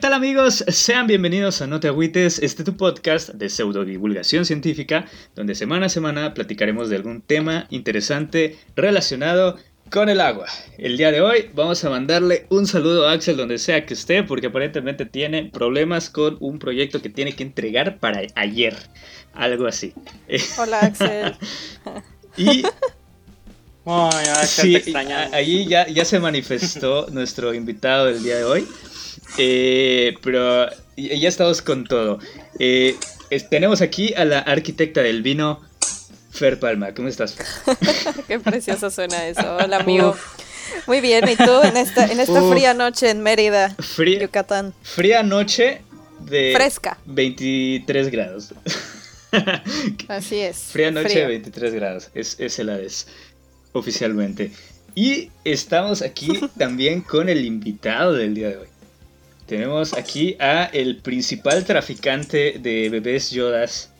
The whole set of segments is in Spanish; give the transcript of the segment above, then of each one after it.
¿Qué tal amigos? Sean bienvenidos a No te agüites, este tu podcast de pseudo divulgación científica, donde semana a semana platicaremos de algún tema interesante relacionado con el agua. El día de hoy vamos a mandarle un saludo a Axel donde sea que esté, porque aparentemente tiene problemas con un proyecto que tiene que entregar para ayer. Algo así. Hola Axel. y Oh, sí, ahí ya, ya se manifestó nuestro invitado del día de hoy. Eh, pero ya estamos con todo. Eh, tenemos aquí a la arquitecta del vino, Fer Palma. ¿Cómo estás? Qué precioso suena eso. Hola, amigo. Muy bien, ¿y tú en esta, en esta fría noche en Mérida, fría, Yucatán? Fría noche de... Fresca. 23 grados. Así es. Fría noche de 23 grados. Es, es el ADES, oficialmente. Y estamos aquí también con el invitado del día de hoy. Tenemos aquí a el principal traficante de bebés Yodas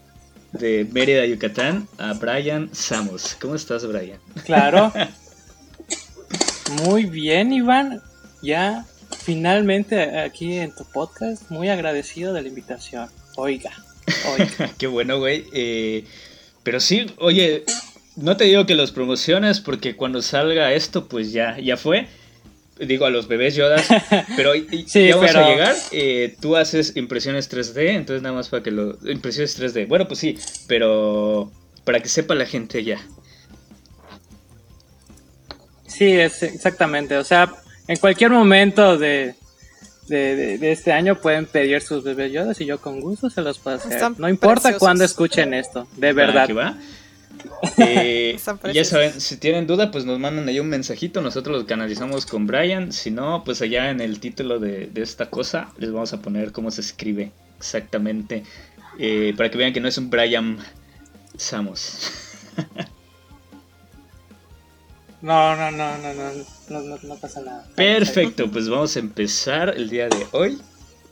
de Mérida, Yucatán, a Brian Samos. ¿Cómo estás, Brian? Claro. Muy bien, Iván. Ya finalmente aquí en tu podcast, muy agradecido de la invitación. Oiga, oiga. Qué bueno, güey. Eh, pero sí, oye, no te digo que los promociones porque cuando salga esto, pues ya, ya fue digo a los bebés Yodas, pero ya vamos a llegar. Eh, tú haces impresiones 3D, entonces nada más para que lo. Impresiones 3D. Bueno, pues sí, pero para que sepa la gente ya. Sí, es exactamente. O sea, en cualquier momento de, de, este año pueden pedir sus bebés Yodas y yo con gusto se los puedo hacer. no importa cuándo escuchen esto, de verdad. va? Eh, ya saben, si tienen duda, pues nos mandan ahí un mensajito, nosotros los canalizamos con Brian. Si no, pues allá en el título de, esta cosa les vamos a poner cómo se escribe exactamente. Eh, para que vean que no es un Brian Samos. no, no, no, no, no, no pasa nada. Perfecto, pues vamos a empezar el día de hoy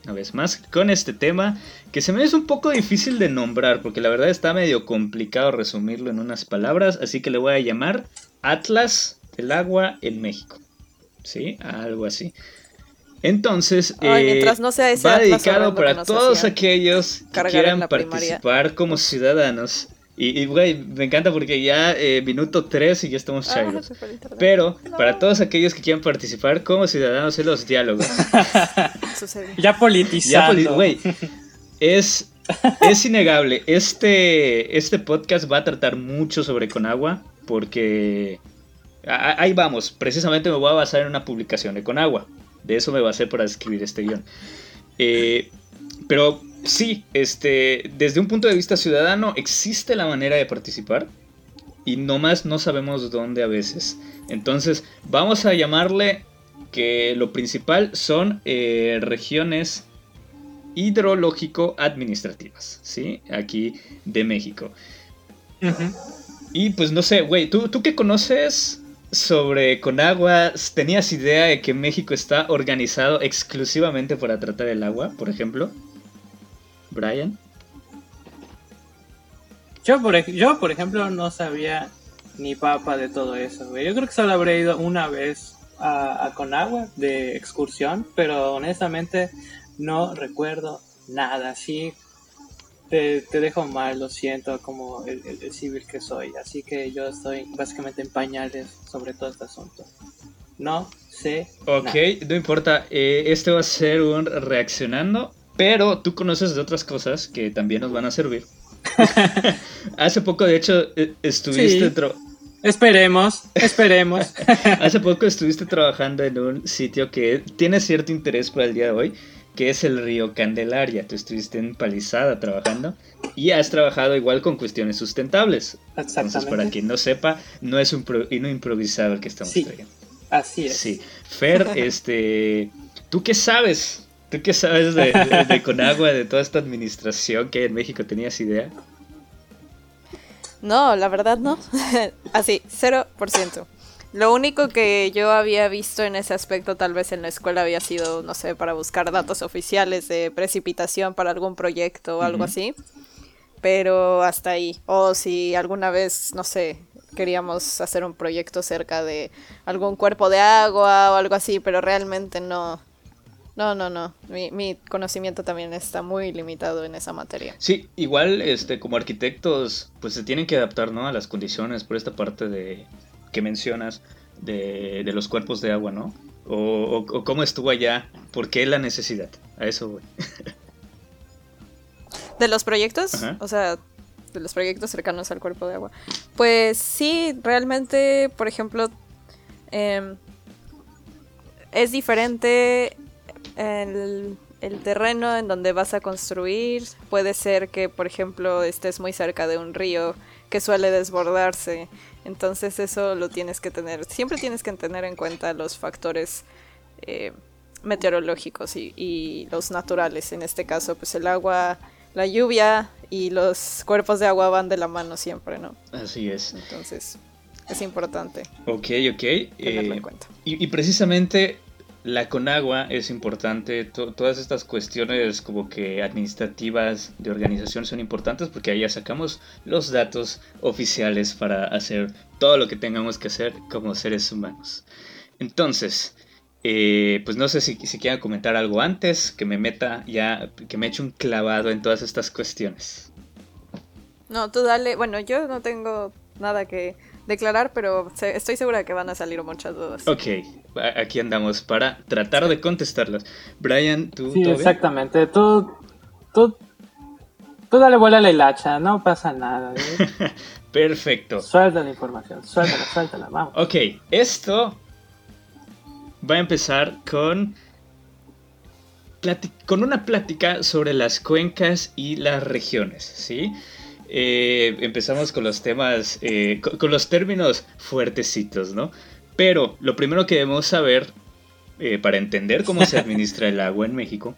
una vez más, con este tema que se me es un poco difícil de nombrar, porque la verdad está medio complicado resumirlo en unas palabras, así que le voy a llamar Atlas del Agua en México. ¿Sí? Algo así. Entonces, eh, va dedicado para todos aquellos que quieran participar como ciudadanos y, güey, me encanta porque ya eh, minuto 3 y ya estamos ah, chairos. Pero para todos aquellos que quieran participar como ciudadanos en los diálogos. ya politizando. güey, es, es innegable. Este, este podcast va a tratar mucho sobre Conagua porque... ahí vamos, precisamente me voy a basar en una publicación de Conagua. De eso me basé para escribir este guion. Eh, pero sí, este, desde un punto de vista ciudadano existe la manera de participar y nomás no sabemos dónde a veces. Entonces vamos a llamarle que lo principal son eh, regiones hidrológico administrativas, ¿sí? Aquí de México. Y pues no sé, güey, ¿tú, ¿tú qué conoces sobre Conagua? ¿Tenías idea de que México está organizado exclusivamente para tratar el agua, por ejemplo? Brian. Yo por, yo, por ejemplo, no sabía ni papa de todo eso, Yo creo que solo habré ido una vez a, Conagua de excursión, pero honestamente no recuerdo nada. Sí, te, dejo mal, lo siento, como el, civil que soy. Así que yo estoy básicamente en pañales sobre todo este asunto. No sé. Ok, no importa. Eh, este va a ser un reaccionando pero tú conoces de otras cosas que también nos van a servir. Hace poco, de hecho, e, estuviste... Esperemos, esperemos. Hace poco estuviste trabajando en un sitio que tiene cierto interés para el día de hoy, que es el río Candelaria. Tú estuviste en Palizada trabajando y has trabajado igual con cuestiones sustentables. Entonces, para quien no sepa, no es un no improvisado el que estamos sí, Así es. Sí. Fer, este, ¿tú qué sabes ¿Tú qué sabes de, de, Conagua, de toda esta administración que hay en México? ¿Tenías idea? No, la verdad no. Así, 0%. Lo único que yo había visto en ese aspecto tal vez en la escuela había sido, no sé, para buscar datos oficiales de precipitación para algún proyecto o algo así. Pero hasta ahí. O si alguna vez, no sé, queríamos hacer un proyecto cerca de algún cuerpo de agua o algo así, pero realmente no, No, no, no. Mi, mi, conocimiento también está muy limitado en esa materia. Sí, igual este, como arquitectos, pues se tienen que adaptar ¿no? a las condiciones por esta parte de que mencionas de, de los cuerpos de agua, ¿no? O, o, cómo estuvo allá, por qué la necesidad. A eso voy. ¿De los proyectos? O sea, de los proyectos cercanos al cuerpo de agua. Pues sí, realmente, por ejemplo, eh, es diferente el, el, terreno en donde vas a construir. Puede ser que, por ejemplo, estés muy cerca de un río que suele desbordarse. Entonces eso lo tienes que tener. Siempre tienes que tener en cuenta los factores eh, meteorológicos y, y, los naturales. En este caso, pues el agua, la lluvia y los cuerpos de agua van de la mano siempre, ¿no? Así es. Entonces es importante. Ok, ok. Tenerlo en eh, cuenta. Y, y precisamente la Conagua es importante, todas estas cuestiones como que administrativas de organización son importantes porque ahí ya sacamos los datos oficiales para hacer todo lo que tengamos que hacer como seres humanos. Entonces, eh, pues no sé si, si comentar algo antes, que me meta ya, que me eche un clavado en todas estas cuestiones. No, tú dale, bueno, yo no tengo nada que declarar, pero estoy segura que van a salir muchas dudas. Ok, aquí andamos para tratar de contestarlas. Brian, tú. Sí, exactamente. Tú, tú, tú dale vuela a la hilacha, no pasa nada. ¿eh? Perfecto. Suelta la información, suéltala, suéltala, vamos. Ok, esto va a empezar con con una plática sobre las cuencas y las regiones, ¿sí? Eh, empezamos con los temas, eh, con, los términos fuertecitos, ¿no? Pero lo primero que debemos saber eh, para entender cómo se administra el agua en México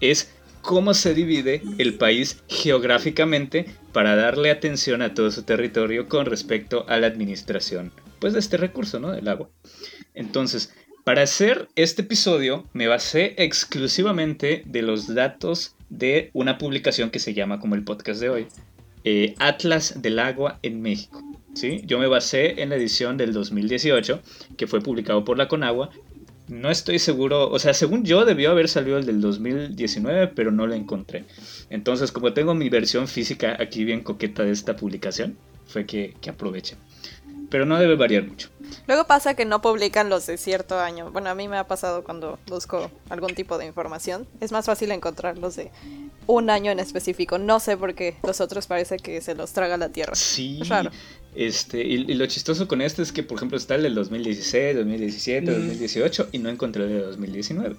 es cómo se divide el país geográficamente para darle atención a todo su territorio con respecto a la administración pues de este recurso, ¿no? Del agua. Entonces, para hacer este episodio me basé exclusivamente de los datos de una publicación que se llama como el podcast de hoy, eh, Atlas del Agua en México. ¿sí? Yo me basé en la edición del 2018, que fue publicado por la Conagua. No estoy seguro, o sea, según yo debió haber salido el del 2019, pero no lo encontré. Entonces, como tengo mi versión física aquí bien coqueta de esta publicación, fue que, que pero no debe variar mucho. Luego pasa que no publican los de cierto año. Bueno, a mí me ha pasado cuando busco algún tipo de información. Es más fácil encontrar los de un año en específico. No sé por qué los otros parece que se los traga la tierra. Sí. Este, y, lo chistoso con este es que, por ejemplo, está el del 2016, 2017, 2018 y no encontré el de 2019.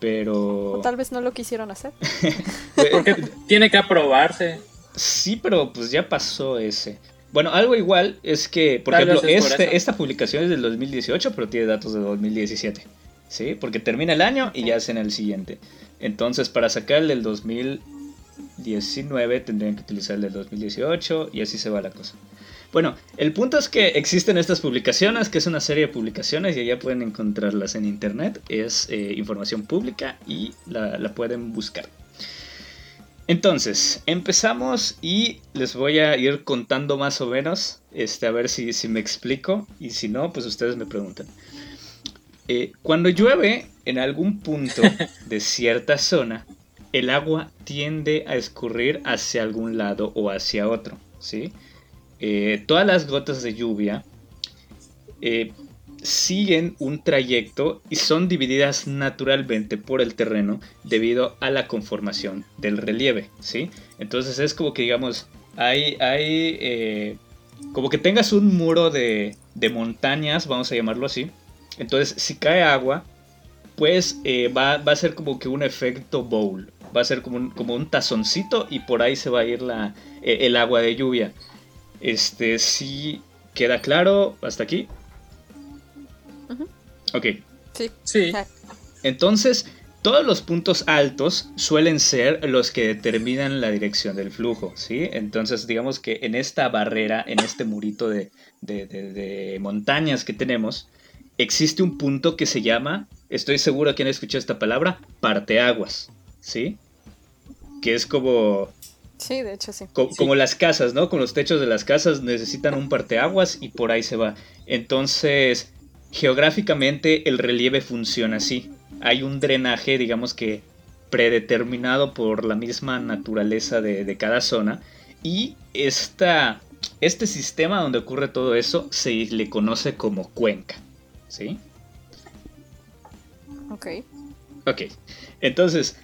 Pero... O tal vez no lo quisieron hacer. Porque tiene que aprobarse. Sí, pero pues ya pasó ese. Bueno, algo igual es que, por ejemplo, este, esta publicación es del 2018, pero tiene datos de 2017. ¿Sí? Porque termina el año y ya hacen el siguiente. Entonces, para sacar el del 2019 tendrían que utilizar el del 2018 y así se va la cosa. Bueno, el punto es que existen estas publicaciones, que es una serie de publicaciones y ya pueden encontrarlas en internet. Es eh, información pública y la, la pueden buscar. Entonces, empezamos y les voy a ir contando más o menos, este, a ver si, si me explico y si no, pues ustedes me preguntan. Eh, cuando llueve en algún punto de cierta zona, el agua tiende a escurrir hacia algún lado o hacia otro, ¿sí? Eh, todas las gotas de lluvia eh, siguen un trayecto y son divididas naturalmente por el terreno debido a la conformación del relieve, ¿sí? Entonces es como que digamos, hay, hay eh, como que tengas un muro de, de, montañas, vamos a llamarlo así. Entonces si cae agua, pues eh, va, a ser como que un efecto bowl, va a ser como un, como un tazoncito y por ahí se va a ir la, eh, el agua de lluvia. Este, sí queda claro hasta aquí. Ok. Sí. Sí. Entonces, todos los puntos altos suelen ser los que determinan la dirección del flujo, ¿sí? Entonces, digamos que en esta barrera, en este murito de, de, montañas que tenemos, existe un punto que se llama, estoy seguro que han escuchado esta palabra, parteaguas, ¿sí? Que es como... Sí, de hecho sí. como las casas, ¿no? Con los techos de las casas necesitan un parteaguas y por ahí se va. Entonces, geográficamente el relieve funciona así. Hay un drenaje, digamos que predeterminado por la misma naturaleza de, cada zona. Y esta, este sistema donde ocurre todo eso se le conoce como cuenca. ¿Sí? Ok. Ok. Entonces,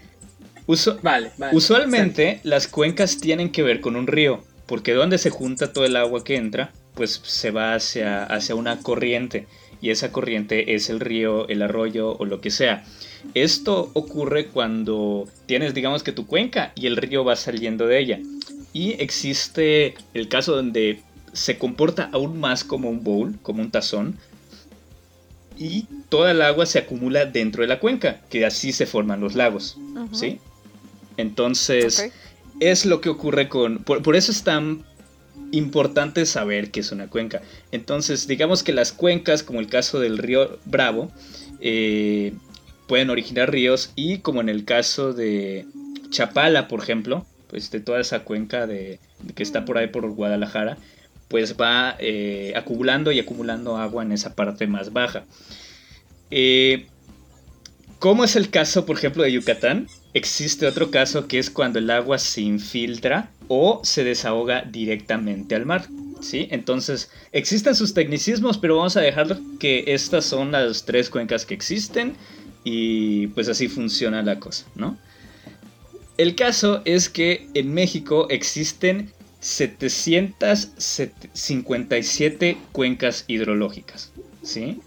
usualmente las cuencas tienen que ver con un río. Porque donde se junta todo el agua que entra, pues se va hacia, hacia una corriente. Y esa corriente es el río, el arroyo o lo que sea. Esto ocurre cuando tienes, digamos que tu cuenca y el río va saliendo de ella. Y existe el caso donde se comporta aún más como un bowl, como un tazón, y toda el agua se acumula dentro de la cuenca, que así se forman los lagos, ¿sí? Entonces, es lo que ocurre con... Por, eso es tan importante saber que es una cuenca. Entonces, digamos que las cuencas, como el caso del río Bravo, eh, pueden originar ríos y como en el caso de Chapala, por ejemplo, pues de toda esa cuenca de, que está por ahí por Guadalajara, pues va eh, acumulando y acumulando agua en esa parte más baja. Eh, ¿Cómo es el caso, por ejemplo, de Yucatán? Existe otro caso que es cuando el agua se infiltra o se desahoga directamente al mar. ¿sí? Entonces, existen sus tecnicismos, pero vamos a dejar que estas son las tres cuencas que existen y pues así funciona la cosa, ¿no? El caso es que en México existen 757 cuencas hidrológicas, ¿sí?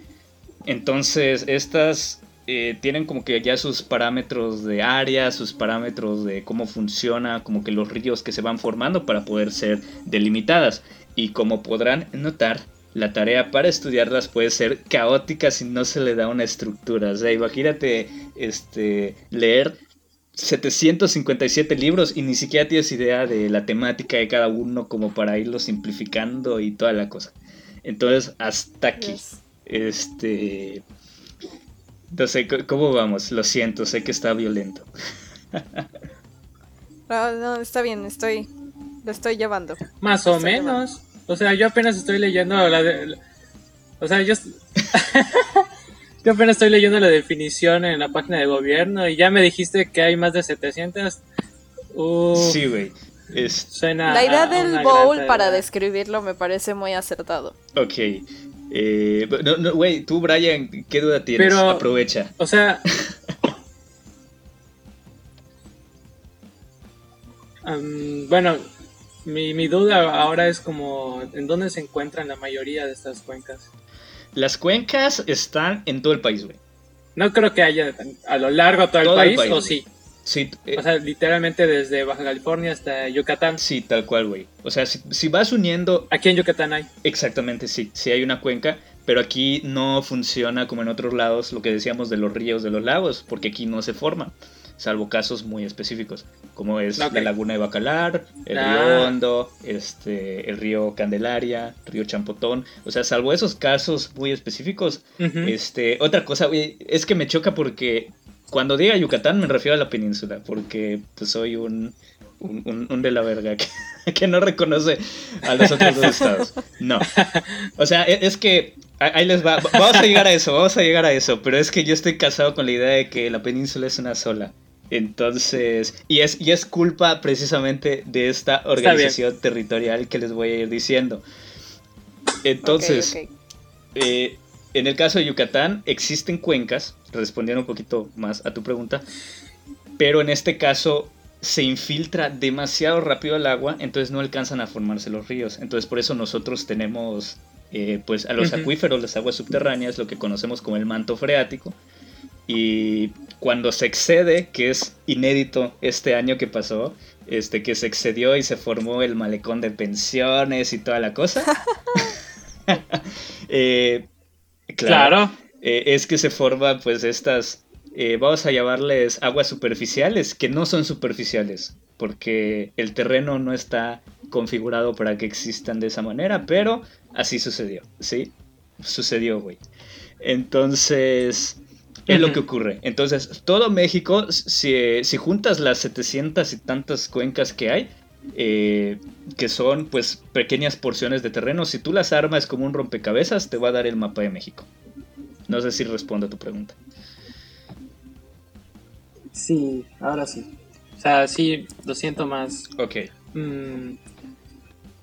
Entonces, estas eh, tienen como que ya sus parámetros de área, sus parámetros de cómo funciona, como que los ríos que se van formando para poder ser delimitadas. Y como podrán notar, la tarea para estudiarlas puede ser caótica si no se le da una estructura. O sea, imagínate este, leer 757 libros y ni siquiera tienes idea de la temática de cada uno como para irlo simplificando y toda la cosa. Entonces, hasta aquí. Este... No sé, ¿cómo vamos? Lo siento, sé que está violento. no, no, está bien, estoy... Lo estoy llevando. Más o menos. O sea, yo apenas estoy leyendo la de... O sea, yo... yo apenas estoy leyendo la definición en la página de gobierno y ya me dijiste que hay más de 700. sí, güey. la idea del bowl para describirlo me parece muy acertado. Ok. Eh, no, güey, tú, Brian, ¿qué duda tienes? Pero, Aprovecha. O sea... bueno, mi, duda ahora es como, ¿en dónde se encuentran la mayoría de estas cuencas? Las cuencas están en todo el país, güey. No creo que haya a lo largo de todo, el, país, ¿o sí? Sí. Eh, o sea, literalmente desde Baja California hasta Yucatán. Sí, tal cual, güey. O sea, si, vas uniendo... Aquí en Yucatán hay. Exactamente, sí. Sí hay una cuenca, pero aquí no funciona como en otros lados lo que decíamos de los ríos, de los lagos, porque aquí no se forma salvo casos muy específicos, como es la laguna de Bacalar, el río ah. Hondo, este, el río Candelaria, río Champotón, o sea, salvo esos casos muy específicos, este, otra cosa, es que me choca porque cuando diga Yucatán me refiero a la península, porque pues soy un, un, de la verga que, que, no reconoce a los otros dos estados. No. O sea, e, es que ahí les va. Vamos a llegar a eso, vamos a llegar a eso. Pero es que yo estoy casado con la idea de que la península es una sola. Entonces, y es, y es culpa precisamente de esta organización territorial que les voy a ir diciendo. Entonces, eh, en el caso de Yucatán existen cuencas, respondiendo un poquito más a tu pregunta, pero en este caso se infiltra demasiado rápido el agua, entonces no alcanzan a formarse los ríos. Entonces por eso nosotros tenemos eh, pues a los acuíferos, las aguas subterráneas, lo que conocemos como el manto freático, y cuando se excede, que es inédito este año que pasó, este que se excedió y se formó el malecón de pensiones y toda la cosa. Eh, claro. Eh, es que se forman pues estas, eh, vamos a llamarles aguas superficiales, que no son superficiales, porque el terreno no está configurado para que existan de esa manera, pero así sucedió, ¿sí? Sucedió, güey. Entonces, es lo que ocurre. Entonces, todo México, si, si, juntas las 700 y tantas cuencas que hay, eh, que son pues pequeñas porciones de terreno, si tú las armas como un rompecabezas, te va a dar el mapa de México. No sé si respondo a tu pregunta. Sí, ahora sí. O sea, sí, lo siento más. Ok. mm,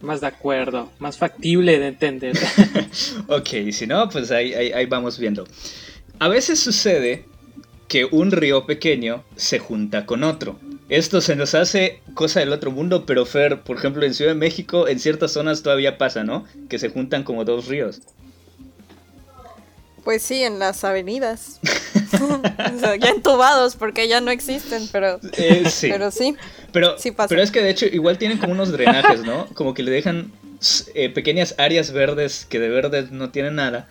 más de acuerdo, más factible de entender. Ok, si no, pues ahí, ahí, ahí vamos viendo. A veces sucede que un río pequeño se junta con otro. Esto se nos hace cosa del otro mundo, pero Fer, por ejemplo, en Ciudad de México, en ciertas zonas todavía pasa, ¿no? Que se juntan como dos ríos. Pues sí, en las avenidas. O sea, ya entubados porque ya no existen, pero, Eh, sí. pero sí. Pero, Sí pasa. pero es que de hecho igual tienen como unos drenajes, ¿no? Como que le dejan eh, pequeñas áreas verdes que de verdes no tienen nada.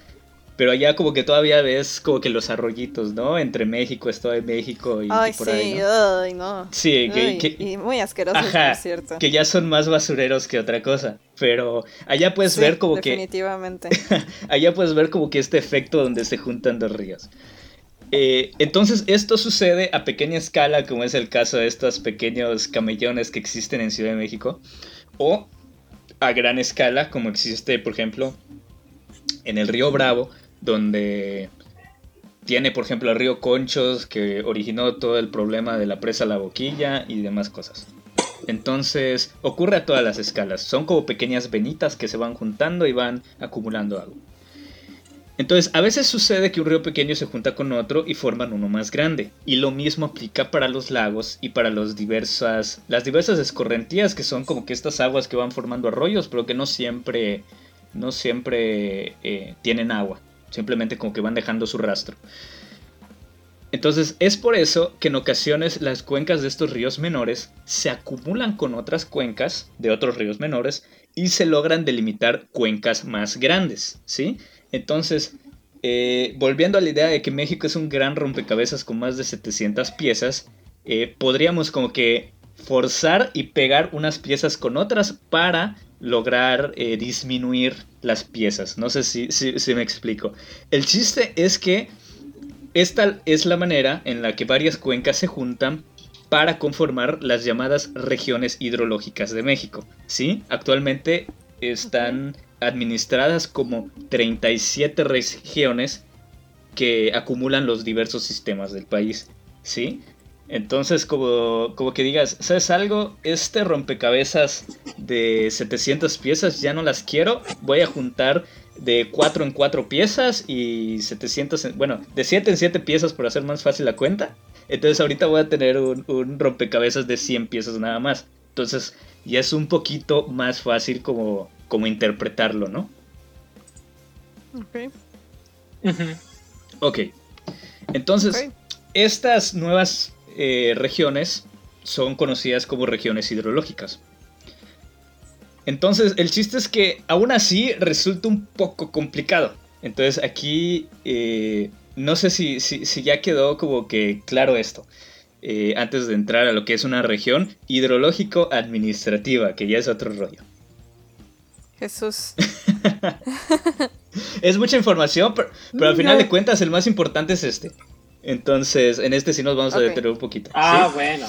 Pero allá como que todavía ves como que los arroyitos, ¿no? Entre México, Estado de México y, Ay, y por sí, ahí, ¿no? ay, no. Sí, que, Y muy asquerosos, Ajá, por cierto. que ya son más basureros que otra cosa. Pero allá puedes Sí, ver como que definitivamente. allá puedes ver como que este efecto donde se juntan dos ríos. Eh, entonces esto sucede a pequeña escala, como es el caso de estos pequeños camellones que existen en Ciudad de México, o a gran escala, como existe, por ejemplo, en el río Bravo, donde tiene, por ejemplo, el río Conchos, que originó todo el problema de la presa La Boquilla y demás cosas. Entonces, ocurre a todas las escalas. Son como pequeñas venitas que se van juntando y van acumulando agua. Entonces, a veces sucede que un río pequeño se junta con otro y forman uno más grande. Y lo mismo aplica para los lagos y para diversas, las diversas escorrentías, que son como que estas aguas que van formando arroyos, pero que no siempre, no siempre eh, tienen agua. Simplemente como que van dejando su rastro. Entonces es por eso que en ocasiones las cuencas de estos ríos menores se acumulan con otras cuencas de otros ríos menores y se logran delimitar cuencas más grandes, ¿sí? Entonces, eh, volviendo a la idea de que México es un gran rompecabezas con más de 700 piezas, eh, podríamos como que forzar y pegar unas piezas con otras para lograr eh, disminuir las piezas. No sé si, si, si me explico. El chiste es que esta es la manera en la que varias cuencas se juntan para conformar las llamadas regiones hidrológicas de México. ¿sí? Actualmente están administradas como 37 regiones que acumulan los diversos sistemas del país. ¿sí? Entonces, como, como que digas, ¿sabes algo? Este rompecabezas de 700 piezas ya no las quiero. Voy a juntar de 4 en 4 piezas y 700, en- bueno, de 7 en 7 piezas por hacer más fácil la cuenta. Entonces ahorita voy a tener un, un rompecabezas de 100 piezas nada más. Entonces ya es un poquito más fácil como, como interpretarlo, ¿no? Ok. Ujú. Ok. Entonces, estas nuevas eh, regiones son conocidas como regiones hidrológicas. Entonces, el chiste es que aún así resulta un poco complicado. Entonces, aquí eh, no sé si, si, si ya quedó como que claro esto. eh, antes de entrar a lo que es una región hidrológico-administrativa, que ya es otro rollo. Jesús. Es mucha información, pero, pero al final de cuentas el más importante es este. Entonces, en este sí nos vamos a detener un poquito. Ah, ¿sí? bueno.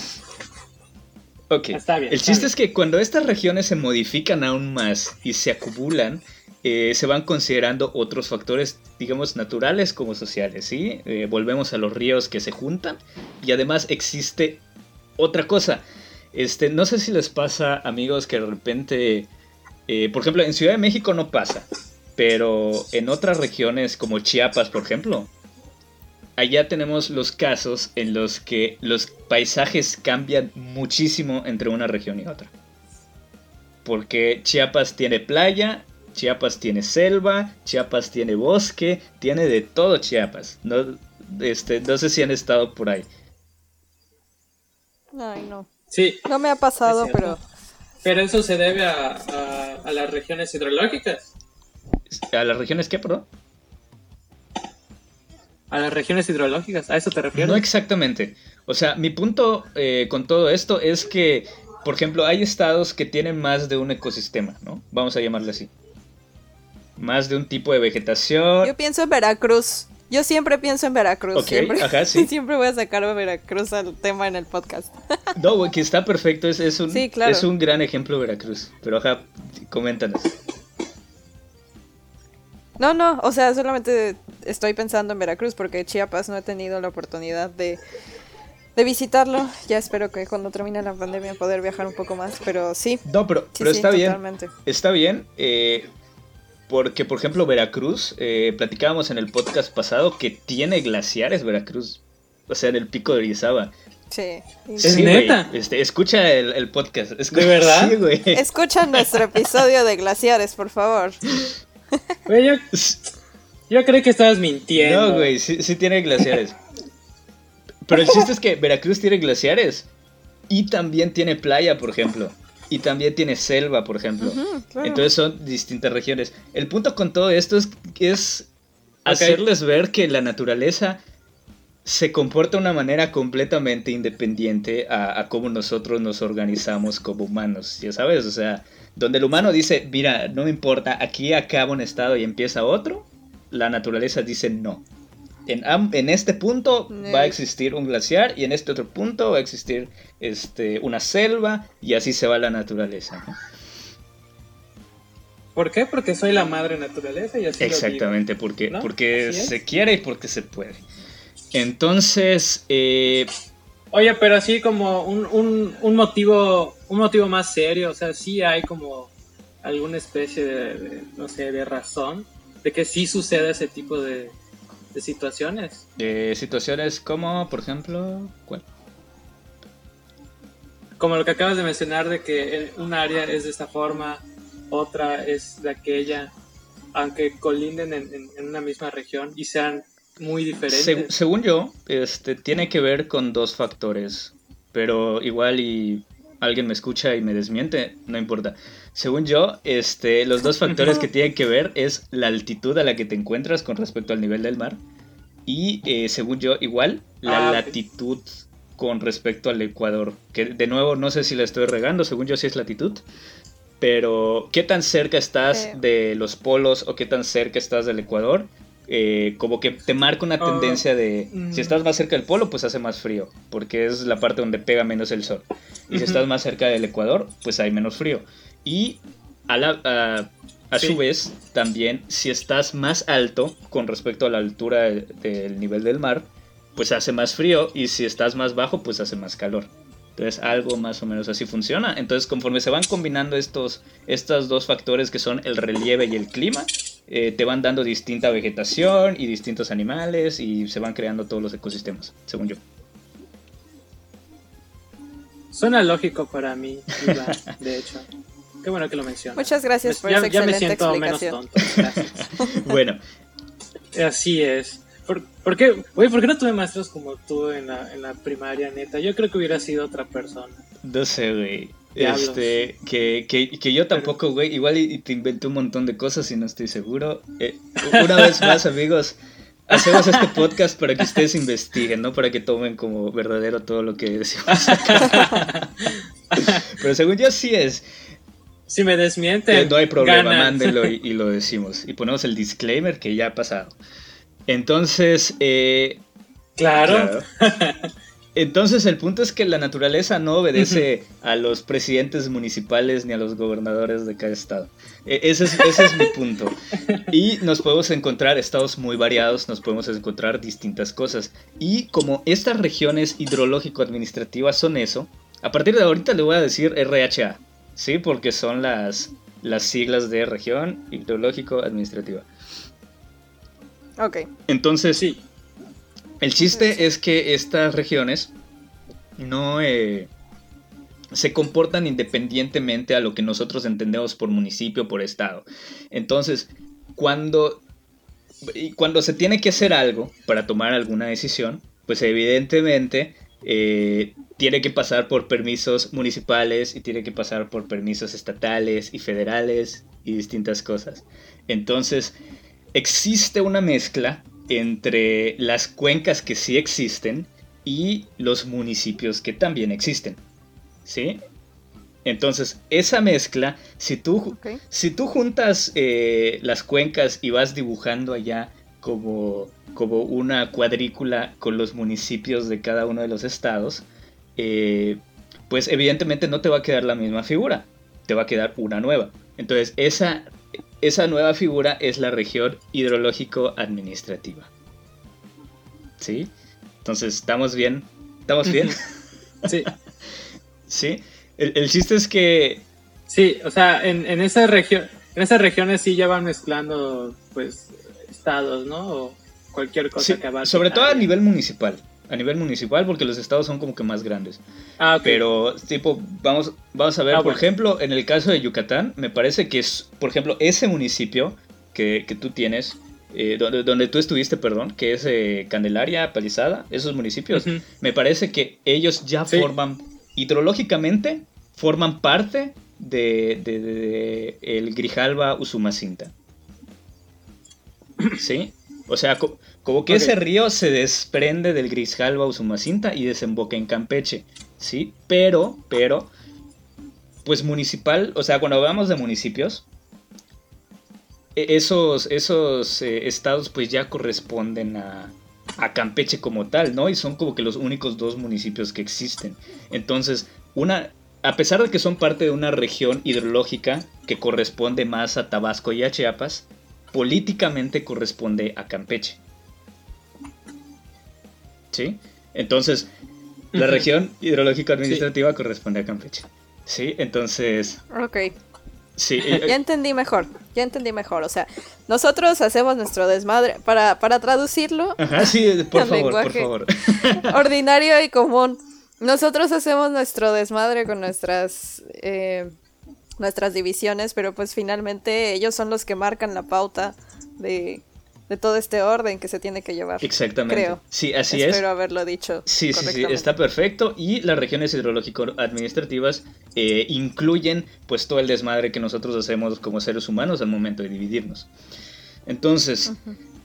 Ok. Está bien, El está chiste bien. es que cuando estas regiones se modifican aún más y se acumulan, eh, se van considerando otros factores, digamos, naturales como sociales, ¿sí? Eh, volvemos a los ríos que se juntan y además existe otra cosa. Este, no sé si les pasa, amigos, que de repente, eh, por ejemplo, en Ciudad de México no pasa, pero en otras regiones como Chiapas, por ejemplo, allá tenemos los casos en los que los paisajes cambian muchísimo entre una región y otra. Porque Chiapas tiene playa, Chiapas tiene selva, Chiapas tiene bosque, tiene de todo Chiapas. No, este, no sé si han estado por ahí. Ay, no. Sí, No me ha pasado, pero pero eso se debe a, a- a las regiones hidrológicas. ¿A las regiones qué, perdón? A las regiones hidrológicas, ¿a eso te refieres? No exactamente. O sea, mi punto eh, con todo esto es que, por ejemplo, hay estados que tienen más de un ecosistema, ¿no? Vamos a llamarle así. Más de un tipo de vegetación. yo pienso en Veracruz. Yo siempre pienso en Veracruz. Ok, siempre, ajá, sí. siempre voy a sacar a Veracruz al tema en el podcast. No, güey, que está perfecto. Es, es un, Sí, claro. es un gran ejemplo Veracruz. Pero ajá, coméntanos. No, no, o sea, solamente estoy pensando en Veracruz porque Chiapas no he tenido la oportunidad de, de visitarlo. Ya espero que cuando termine la pandemia poder viajar un poco más, pero sí. No, pero, Sí, pero sí, está bien. totalmente. Está bien. eh, porque, por ejemplo, Veracruz, eh, platicábamos en el podcast pasado que tiene glaciares Veracruz. O sea, en el pico de Orizaba. Sí. ¿Es Sí, neta? este, escucha el, el podcast. escu- ¿De verdad? Sí. Escucha nuestro episodio de glaciares, por favor. Güey, yo, yo creí que estabas mintiendo. No, güey, sí, sí tiene glaciares. Pero el chiste es que Veracruz tiene glaciares. Y también tiene playa, por ejemplo. Y también tiene selva, por ejemplo. Claro. Entonces son distintas regiones. El punto con todo esto es, es hacerles ver que la naturaleza se comporta de una manera completamente independiente a, a cómo nosotros nos organizamos como humanos. Ya sabes, o sea, donde el humano dice, mira, no me importa, aquí acaba un estado y empieza otro, la naturaleza dice no. En, este punto va a existir un glaciar y en este otro punto va a existir este, una selva y así se va la naturaleza. ¿no? ¿Por qué? Porque soy la madre naturaleza y así lo digo. Exactamente, porque, ¿No? porque Así se quiere y porque se puede. Entonces, eh, Oye, pero así como un, un, un motivo un motivo más serio, o sea, sí hay como alguna especie de, de, no sé, de razón de que sí suceda ese tipo de, de situaciones. eh, situaciones como, por ejemplo, ¿cuál? Como lo que acabas de mencionar de que un área es de esta forma, otra es de aquella, aunque colinden en, en- en una misma región y sean muy diferentes. Seg- según yo, este, tiene que ver con dos factores, pero igual y alguien me escucha y me desmiente, no importa. Según yo, este, los dos factores que tienen que ver es la altitud a la que te encuentras con respecto al nivel del mar y, eh, según yo, igual la Ah, latitud con respecto al Ecuador. Que de nuevo no sé si la estoy regando, según yo sí es latitud. Pero qué tan cerca estás Eh. de los polos o qué tan cerca estás del Ecuador, eh, como que te marca una Ah, tendencia de mm. si estás más cerca del polo, pues hace más frío, porque es la parte donde pega menos el sol. Y si estás más cerca del Ecuador, pues hay menos frío. Y a, la, a, a Sí. su vez, también si estás más alto con respecto a la altura de- del nivel del mar, pues hace más frío y si estás más bajo, pues hace más calor. Entonces algo más o menos así funciona. Entonces conforme se van combinando estos, estos dos factores que son el relieve y el clima, eh, te van dando distinta vegetación y distintos animales y se van creando todos los ecosistemas, según yo. Suena lógico para mí, Iván, de hecho. Qué bueno que lo mencionas. Muchas gracias por ya, esa ya me excelente siento menos explicación. tonto. Gracias. Bueno, Así es. ¿Por, por qué, güey, ¿por qué no tuve maestros como tú en la, en la primaria, neta? Yo creo que hubiera sido otra persona. no sé, güey. Este, que, que, que yo tampoco, güey. Igual y, y te inventé un montón de cosas y no estoy seguro. Eh, una vez más, amigos, hacemos este podcast para que ustedes investiguen, no para que tomen como verdadero todo lo que decimos acá. Pero según yo sí es. Si me desmienten, no hay problema, ganan. mándenlo y, y lo decimos. Y ponemos el disclaimer que ya ha pasado. Entonces, eh, Claro. Claro. Entonces el punto es que la naturaleza no obedece a los presidentes municipales ni a los gobernadores de cada estado. E- Ese es, ese es mi punto. Y nos podemos encontrar estados muy variados, nos podemos encontrar distintas cosas. Y como estas regiones hidrológico-administrativas son eso, a partir de ahorita le voy a decir RHA, ¿sí? Porque son las, las siglas de región hidrológico-administrativa. Ok. Entonces, Sí. El chiste es que estas regiones no eh, se comportan independientemente a lo que nosotros entendemos por municipio, por estado. Entonces, cuando, cuando se tiene que hacer algo para tomar alguna decisión, pues evidentemente eh, tiene que pasar por permisos municipales y tiene que pasar por permisos estatales y federales y distintas cosas. Entonces, existe una mezcla entre las cuencas que sí existen y los municipios que también existen. ¿Sí? Entonces, esa mezcla, si tú, si tú juntas eh, las cuencas y vas dibujando allá como, como una cuadrícula con los municipios de cada uno de los estados, eh, pues evidentemente no te va a quedar la misma figura, te va a quedar una nueva. Entonces, esa esa nueva figura es la región hidrológico administrativa. ¿Sí? Entonces, ¿estamos bien? ¿Estamos bien? Sí. ¿Sí? El, el chiste es que... Sí, o sea, en, en esa región, en esas regiones sí ya van mezclando, pues, estados, ¿no? O cualquier cosa sí, que abarque sobre todo a nivel municipal. A nivel municipal, porque los estados son como que más grandes. Ah. Pero, tipo, vamos, vamos a ver, Ah, por bueno. ejemplo, en el caso de Yucatán, me parece que es, por ejemplo, ese municipio que, que tú tienes, eh, donde, donde tú estuviste, perdón, que es eh, Candelaria, Palizada, esos municipios, me parece que ellos ya Sí. forman, hidrológicamente, forman parte de, de- de- de el Grijalba Usumacinta. ¿Sí? O sea, co- como que ese río se desprende del Grijalba Usumacinta y desemboca en Campeche. ¿Sí? Pero, pero, pues municipal, o sea, cuando hablamos de municipios, e- esos, esos eh, estados pues ya corresponden a, a Campeche como tal, ¿no? Y son como que los únicos dos municipios que existen. Entonces, una, a pesar de que son parte de una región hidrológica que corresponde más a Tabasco y a Chiapas, políticamente corresponde a Campeche. ¿Sí? Entonces, la región hidrológica administrativa corresponde a Campeche. ¿Sí? Entonces, Ok, sí. eh, ya entendí mejor, ya entendí mejor. O sea, nosotros hacemos nuestro desmadre. Para, para traducirlo, Ajá, sí, por El favor, por lenguaje. favor. ordinario y común. Nosotros hacemos nuestro desmadre con nuestras eh, nuestras divisiones, pero pues finalmente ellos son los que marcan la pauta de, de todo este orden que se tiene que llevar. Exactamente. Creo. Sí, así Espero es. haberlo dicho. Sí, sí, sí, está perfecto. Y las regiones hidrológico-administrativas eh, incluyen pues todo el desmadre que nosotros hacemos como seres humanos al momento de dividirnos. Entonces,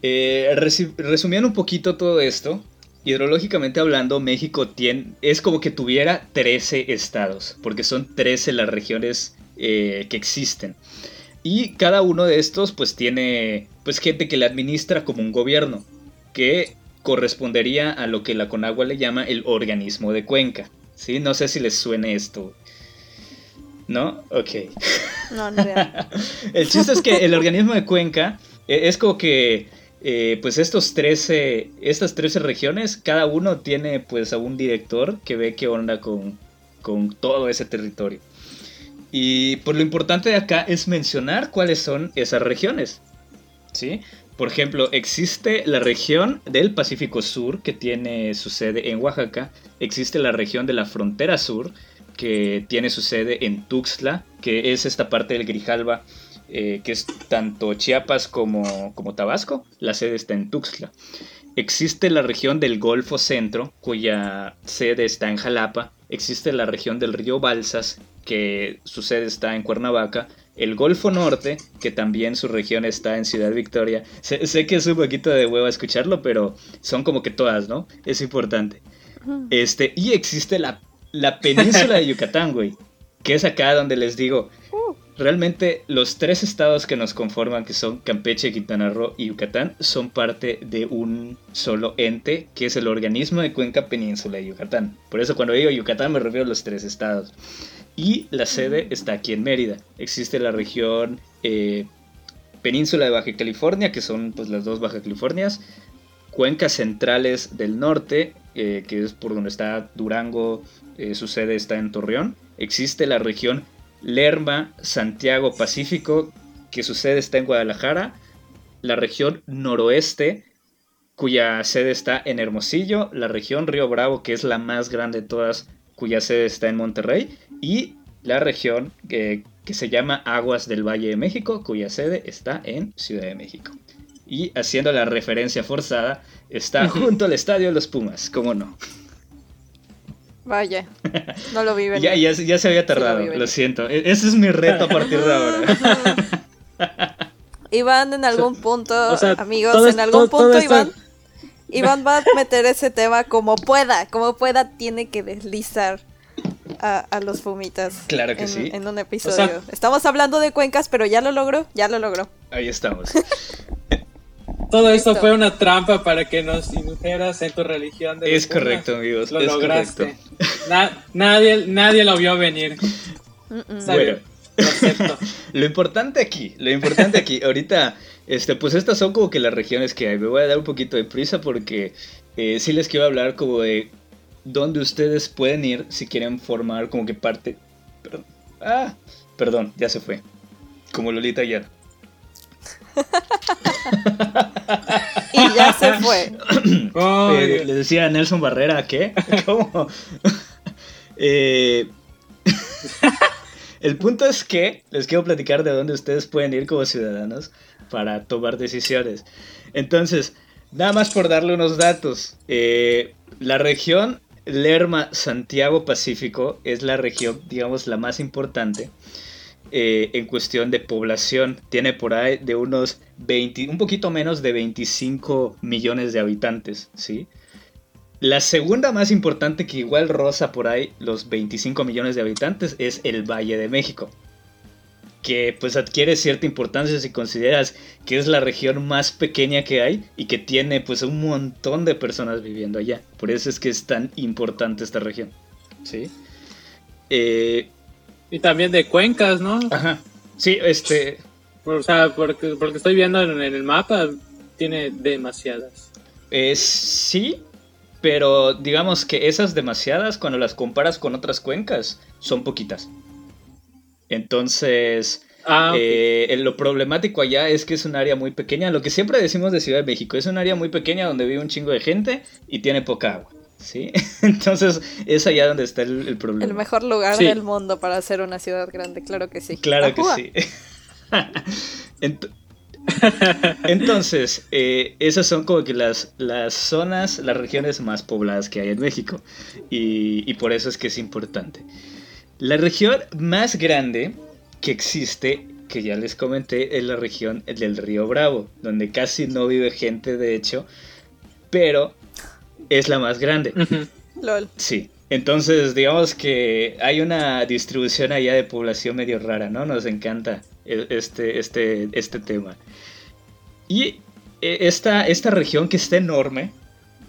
eh, resi- resumiendo un poquito todo esto, hidrológicamente hablando, México tiene, es como que tuviera 13 estados, porque son 13 las regiones eh, que existen. Y cada uno de estos pues tiene pues gente que le administra como un gobierno, que correspondería a lo que la Conagua le llama el organismo de Cuenca. ¿Sí? No sé si les suene esto. ¿No? Ok. No, no. El chiste es que el organismo de Cuenca eh, es como que, eh, pues estos 13, estas 13 regiones, cada uno tiene pues a un director que ve qué onda con, con todo ese territorio. Y pues lo importante de acá es mencionar cuáles son esas regiones. ¿Sí? Por ejemplo, existe la región del Pacífico Sur, que tiene su sede en Oaxaca. Existe la región de la frontera sur, que tiene su sede en Tuxtla, que es esta parte del Grijalba, eh, que es tanto Chiapas como, como Tabasco. La sede está en Tuxtla. Existe la región del Golfo Centro, cuya sede está en Jalapa. Existe la región del río Balsas, que su sede está en Cuernavaca. El Golfo Norte, que también su región está en Ciudad Victoria. Sé, sé que es un poquito de huevo escucharlo, pero son como que todas, ¿no? Es importante. Este, y existe la, la península de Yucatán, güey. Que es acá donde les digo, realmente los tres estados que nos conforman, que son Campeche, Quintana Roo y Yucatán, son parte de un solo ente, que es el organismo de Cuenca Península de Yucatán. Por eso cuando digo Yucatán me refiero a los tres estados. Y la sede está aquí en Mérida. Existe la región eh, Península de Baja California, que son pues las dos Baja Californias. Cuencas centrales del norte, eh, que es por donde está Durango, eh, su sede está en Torreón. Existe la región Lerma, Santiago, Pacífico, que su sede está en Guadalajara. La región noroeste, cuya sede está en Hermosillo. La región Río Bravo, que es la más grande de todas, cuya sede está en Monterrey. Y la región eh, que se llama Aguas del Valle de México, cuya sede está en Ciudad de México. Y haciendo la referencia forzada, está junto al estadio de los Pumas, ¿cómo no? Vaya, no lo vi venir. Ya, ya, ya se había tardado, lo siento. E- Ese es mi reto a partir de ahora. Iván en algún punto, o sea, amigos, todo en algún todo- punto Iván, Iván va a meter ese tema como pueda, como pueda, tiene que deslizar a, a los fumitas. Claro que en, sí. En un episodio. sea- Estamos hablando de cuencas, pero ya lo logró, ya lo logró. Ahí estamos. Todo esto fue una trampa para que nos indujeras en tu religión. De Es correcto, amigos. Lo es lograste. correcto. Na- nadie, nadie lo vio venir. Bueno. Lo importante aquí, lo importante aquí, ahorita, este, pues estas son como que las regiones que hay. Me voy a dar un poquito de prisa porque eh, sí les quiero hablar como de dónde ustedes pueden ir si quieren formar como que parte. Perdón. Ah, perdón, ya se fue. Como Lolita ayer. y ya se fue. Eh, le decía a Nelson Barrera, ¿qué? ¿Cómo? Eh, el punto es que les quiero platicar de dónde ustedes pueden ir como ciudadanos para tomar decisiones. Entonces, nada más por darle unos datos. Eh, la región Lerma Santiago Pacífico es la región, digamos, la más importante eh, en cuestión de población. Tiene por ahí de unos 20, un poquito menos de 25 millones de habitantes, ¿sí? La segunda más importante que igual rosa por ahí los 25 millones de habitantes es el Valle de México. Que pues adquiere cierta importancia si consideras que es la región más pequeña que hay y que tiene pues un montón de personas viviendo allá. Por eso es que es tan importante esta región. ¿Sí? Eh, y también de cuencas, ¿no? Ajá. Sí, este... O sea, porque, porque estoy viendo en el mapa, tiene demasiadas. Eh, sí, pero digamos que esas demasiadas, cuando las comparas con otras cuencas, son poquitas. Entonces, ah, eh, lo problemático allá es que es un área muy pequeña. Lo que siempre decimos de Ciudad de México, es un área muy pequeña donde vive un chingo de gente y tiene poca agua. ¿Sí? Entonces es allá donde está el, problema. El mejor lugar del mundo para hacer una ciudad grande, claro que sí. Claro que sí. Entonces, eh, esas son como que las, las zonas, las regiones más pobladas que hay en México. Y, por eso es que es importante. La región más grande que existe, que ya les comenté, es la región del río Bravo, donde casi no vive gente, de hecho, pero es la más grande. LOL. Sí. Entonces, digamos que hay una distribución allá de población medio rara, ¿no? Nos encanta e, este, este, este tema. Y eh, esta, esta región que está enorme,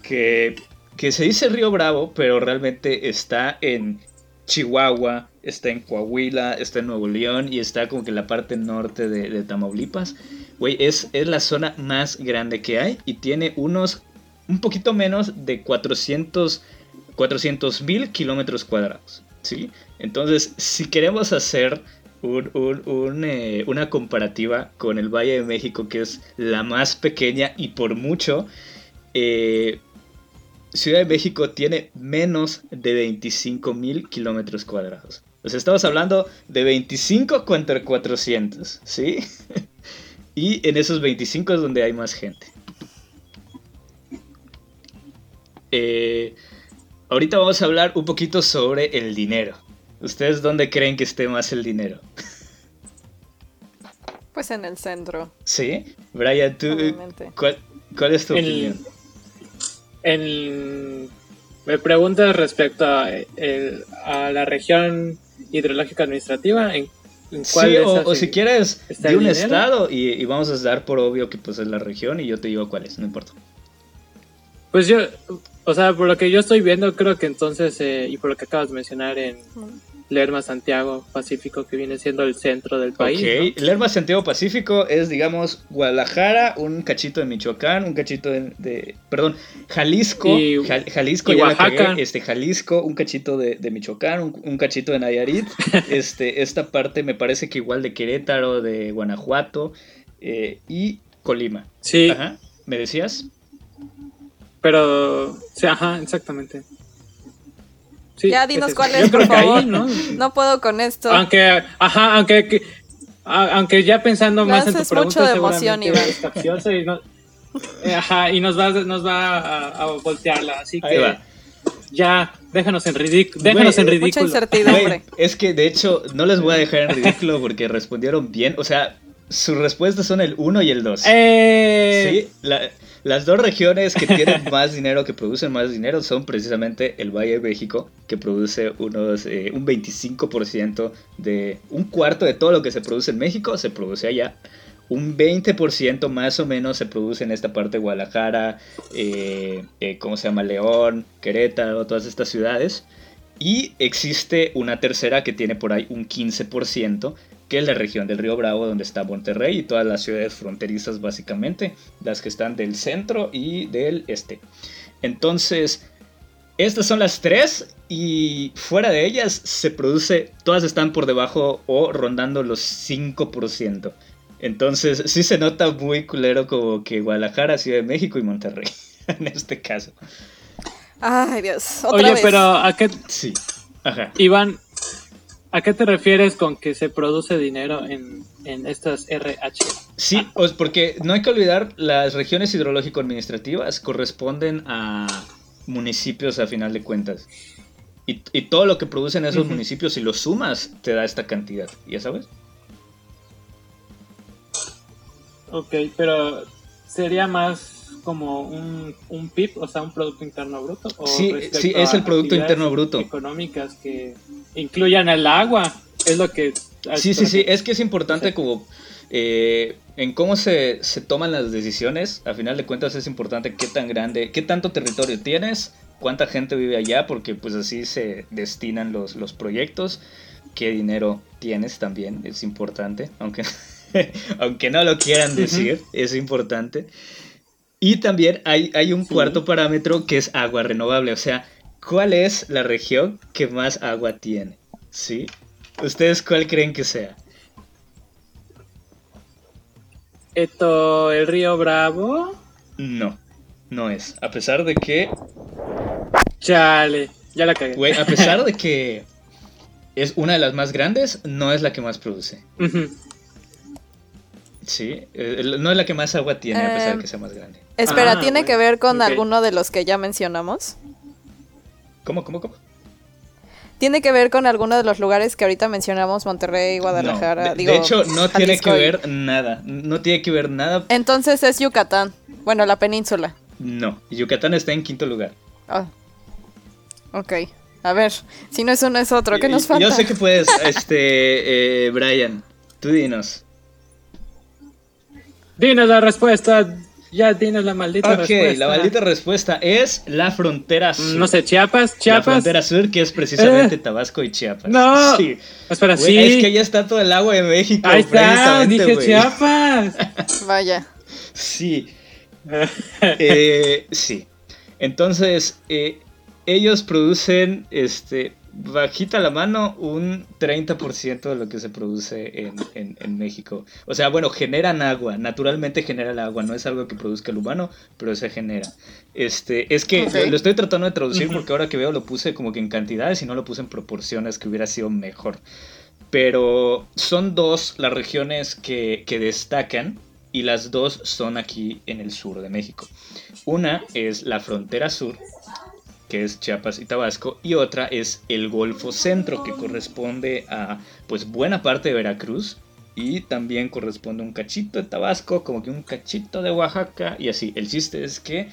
que, que se dice Río Bravo, pero realmente está en Chihuahua, está en Coahuila, está en Nuevo León y está como que en la parte norte de, Tamaulipas. Güey, es, es la zona más grande que hay y tiene unos, un poquito menos de 400 mil kilómetros cuadrados. ¿sí? Entonces, si queremos hacer eh, una comparativa con el Valle de México, que es la más pequeña y por mucho. Eh, Ciudad de México tiene menos de 25 mil kilómetros cuadrados. O sea, estamos hablando de 25 contra 400, ¿sí? y en esos 25 es donde hay más gente. Eh, ahorita vamos a hablar un poquito sobre el dinero. ¿Ustedes dónde creen que esté más el dinero? Pues en el centro. ¿Sí? Brian, ¿tú, ¿cuál, ¿cuál, es tu opinión? me preguntas respecto a, la región hidrológica administrativa. ¿en, cuál sí, o, si quieres de un estado y, y, vamos a dar por obvio que pues es la región y yo te digo cuál es, no importa. Pues yo, o sea, por lo que yo estoy viendo, creo que entonces, eh, y por lo que acabas de mencionar en, Lerma Santiago Pacífico, que viene siendo el centro del país. Ok, Lerma Santiago Pacífico es, digamos, Guadalajara, un cachito de Michoacán, un cachito de. perdón, Jalisco. Jalisco, ya Oaxaca. este, Jalisco, un cachito de, Michoacán, un, cachito de Nayarit. este, esta parte me parece que igual de Querétaro, de Guanajuato eh, y Colima. Sí. Ajá, ¿me decías? Pero, sí, ajá, exactamente ya dinos cuál es, por favor. ¿no? puedo con esto. Aunque, ajá, aunque, aunque ya pensando más en tu pregunta, mucho de emoción, Iván. y, no, eh, ajá, y nos va, nos va a, voltearla, así que ya, déjanos en, ridículo déjanos en ridículo. Mucha incertidumbre. es que de hecho no les voy a dejar en ridículo porque respondieron bien, o sea, sus respuestas son el 1 y el 2. Eh... Sí, la, las dos regiones que tienen más dinero, que producen más dinero, son precisamente el Valle de México, que produce unos eh, un 25% de. Un cuarto de todo lo que se produce en México se produce allá. Un 20% más o menos se produce en esta parte de Guadalajara, eh, eh, ¿cómo se llama? León, Querétaro, todas estas ciudades. Y existe una tercera que tiene por ahí un 15%, que es la región del Río Bravo, donde está Monterrey y todas las ciudades fronterizas básicamente, las que están del centro y del este. Entonces, estas son las tres y fuera de ellas se produce, todas están por debajo o rondando los 5%. Entonces sí se nota muy culero como que Guadalajara, Ciudad de México y Monterrey en este caso. Ay, Dios. Oye, pero ¿a qué? Sí. Ajá. Iván, ¿a qué te refieres con que se produce dinero en, en estas RH? Sí, pues porque no hay que olvidar, las regiones hidrológico-administrativas corresponden a municipios a final de cuentas. Y, y todo lo que producen esos municipios, si lo sumas, te da esta cantidad. ¿Ya sabes? Ok, pero sería más como un, un PIB, o sea, un Producto Interno Bruto. ¿O sí, sí, es el Producto Interno Bruto. Económicas que incluyan el agua, es lo que... Sí, sí, sí, es que es importante como... Eh, en cómo se, se, toman las decisiones, a final de cuentas es importante qué tan grande, qué tanto territorio tienes, cuánta gente vive allá, porque pues así se destinan los, los proyectos, qué dinero tienes también, es importante, aunque, aunque no lo quieran decir, es importante. Y también hay, hay un cuarto parámetro que es agua renovable, o sea, ¿cuál es la región que más agua tiene? ¿Sí? ¿Ustedes cuál creen que sea? Esto, el río Bravo. No, no es. A pesar de que. Chale, ya la cagué. Güey, a pesar de que es una de las más grandes, no es la que más produce. Sí, eh, no es la que más agua tiene, a pesar de que sea más grande. Espera, ah, ¿tiene que ver con alguno de los que ya mencionamos? ¿Cómo, cómo, cómo? ¿Tiene que ver con alguno de los lugares que ahorita mencionamos, Monterrey, Guadalajara? de, hecho, no tiene que ver nada. No tiene que ver nada. Entonces es Yucatán. Bueno, la península. No, Yucatán está en quinto lugar. Oh. Ok. A ver, si no es uno es otro, ¿qué nos falta? Yo sé que puedes, este, eh, Brian, tú dinos. Dinos la respuesta. Ya tienes la maldita respuesta. Ok, la maldita respuesta es la frontera sur. No sé, Chiapas, Chiapas. La frontera sur, que es precisamente eh. Tabasco y Chiapas. No. Sí. Espera, sí. Es que ya está todo el agua de México. Ahí está, dije Chiapas. Vaya. Sí. eh, sí. Entonces, eh, ellos producen, este, bajita la mano, un 30% de lo que se produce en, México. O sea, bueno, generan agua, naturalmente genera el agua, no es algo que produzca el humano, pero se genera. Este, es que lo, estoy tratando de traducir porque ahora que veo lo puse como que en cantidades y no lo puse en proporciones que hubiera sido mejor. Pero son dos las regiones que, que destacan y las dos son aquí en el sur de México. Una es la frontera sur, que es Chiapas y Tabasco, y otra es el Golfo Centro, que corresponde a pues buena parte de Veracruz, y también corresponde un cachito de Tabasco, como que un cachito de Oaxaca, y así. El chiste es que,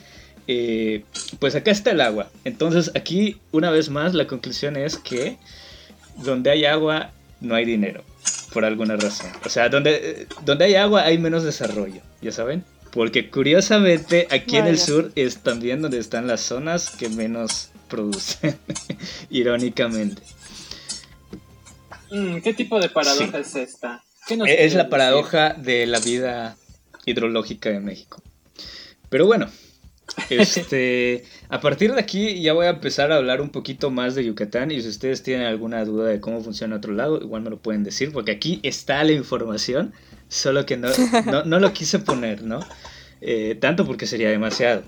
eh, pues acá está el agua. Entonces aquí, una vez más, la conclusión es que donde hay agua, no hay dinero, por alguna razón. O sea, donde, donde hay agua, hay menos desarrollo, ¿ya saben? Porque curiosamente aquí en el sur es también donde están las zonas que menos producen, irónicamente. Mm, ¿Qué tipo de paradoja es esta? es la paradoja de la vida hidrológica de México. Pero bueno, este, a partir de aquí ya voy a empezar a hablar un poquito más de Yucatán y si ustedes tienen alguna duda de cómo funciona otro lado, igual me lo pueden decir porque aquí está la información solo que no, no, lo quise poner, ¿no? Eh, tanto porque sería demasiado.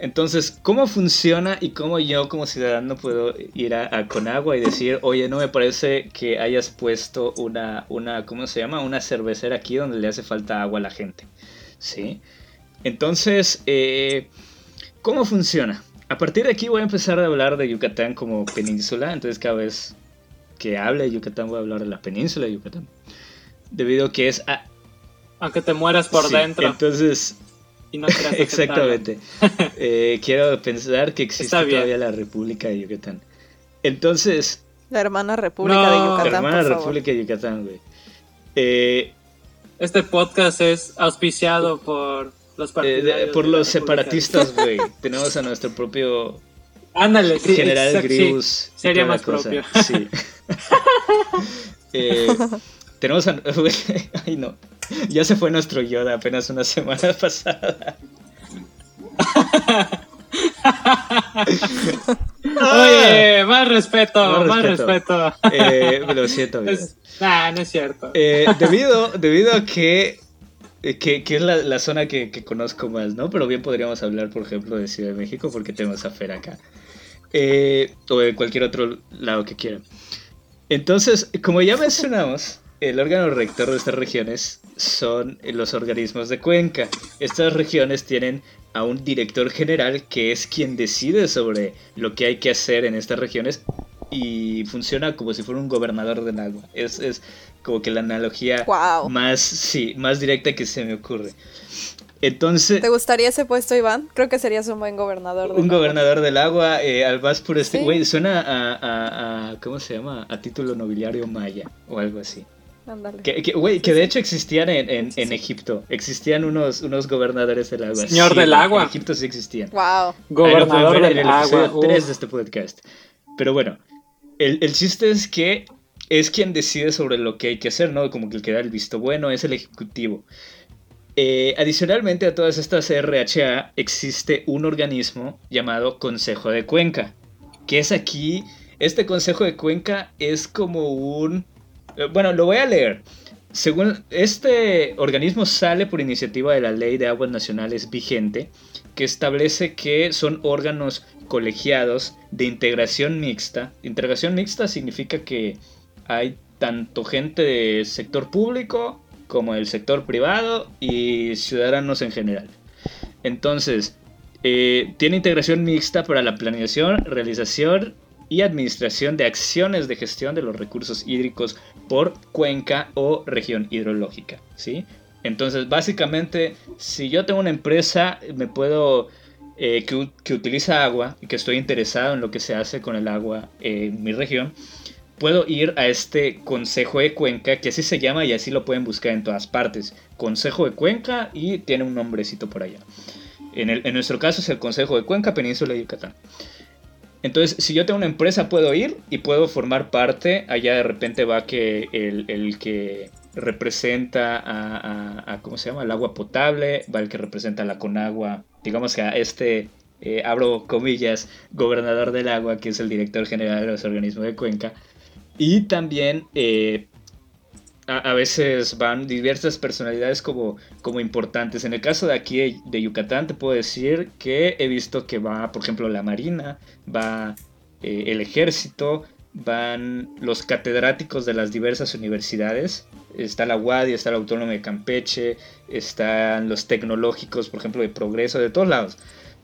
Entonces, ¿cómo funciona y cómo yo como ciudadano puedo ir a, Conagua y decir, oye, no me parece que hayas puesto una, una, ¿cómo se llama? Una cervecera aquí donde le hace falta agua a la gente, ¿sí? Entonces, eh, ¿cómo funciona? A partir de aquí voy a empezar a hablar de Yucatán como península, entonces cada vez que hable de Yucatán voy a hablar de la península de Yucatán. Debido a que es aunque te mueras por dentro. Entonces. Y no Exactamente. Eh, quiero pensar que existe todavía la República de Yucatán. Entonces. La hermana República de Yucatán. La hermana República de Yucatán, güey. Eh, este podcast es auspiciado por los eh, por los separatistas, güey. Tenemos a nuestro propio. Ándale, General Grievous. Sería más propio. Sí. eh, tenemos a... Ay, no. Ya se fue nuestro Yoda apenas una semana pasada. Oye, más respeto, más, respeto. Eh, lo siento, es, nah, no es cierto. Eh, debido, debido a que, eh, que, que es la, la zona que, que, conozco más, ¿no? Pero bien podríamos hablar, por ejemplo, de Ciudad de México, porque tenemos a Fer acá. Eh, o de cualquier otro lado que quieran. Entonces, como ya mencionamos, el órgano rector de estas regiones son los organismos de cuenca. Estas regiones tienen a un director general que es quien decide sobre lo que hay que hacer en estas regiones y funciona como si fuera un gobernador del agua. Es, es como que la analogía wow. más, sí, más directa que se me ocurre. Entonces, ¿Te gustaría ese puesto, Iván? Creo que serías un buen gobernador. un gobernador del agua, eh, al más este. Güey, ¿Sí? suena a, a, a, ¿Cómo se llama? A título nobiliario maya o algo así. Ándale. Que, que, wey, que de hecho existían en, en, en, Egipto. Existían unos, unos gobernadores del agua. Señor sí, del agua. En Egipto sí existían. Wow. Gobernador Ahí lo del en el agua. episodio 3 de este podcast. Pero bueno, el, el chiste es que es quien decide sobre lo que hay que hacer, ¿no? Como que el que da el visto bueno es el ejecutivo. Eh, adicionalmente a todas estas RHA existe un organismo llamado Consejo de Cuenca, que es aquí, este Consejo de Cuenca es como un... eh, Bueno, lo voy a leer. Según este organismo sale por iniciativa de la Ley de Aguas Nacionales vigente, que establece que son órganos colegiados de integración mixta. Integración mixta significa que hay tanto gente del sector público como el sector privado y ciudadanos en general. Entonces, eh, tiene integración mixta para la planeación, realización y administración de acciones de gestión de los recursos hídricos por cuenca o región hidrológica, ¿sí? Entonces, básicamente, si yo tengo una empresa, me puedo eh, que, que, utiliza agua y que estoy interesado en lo que se hace con el agua en mi región, puedo ir a este Consejo de Cuenca, que así se llama y así lo pueden buscar en todas partes. Consejo de Cuenca y tiene un nombrecito por allá. En, el, en nuestro caso es el Consejo de Cuenca, Península de Yucatán. Entonces, si yo tengo una empresa, puedo ir y puedo formar parte. Allá de repente va que el, el que representa a, ¿cómo se llama? Al agua potable, va el que representa a la Conagua, digamos que a este, eh, abro comillas, gobernador del agua, que es el director general de los organismos de Cuenca. Y también eh, a, veces van diversas personalidades como, como importantes. En el caso de aquí de Yucatán te puedo decir que he visto que va, por ejemplo, la Marina, va eh, el ejército, van los catedráticos de las diversas universidades. Está la UADI, está la Autónoma de Campeche, están los tecnológicos, por ejemplo, de Progreso, de todos lados.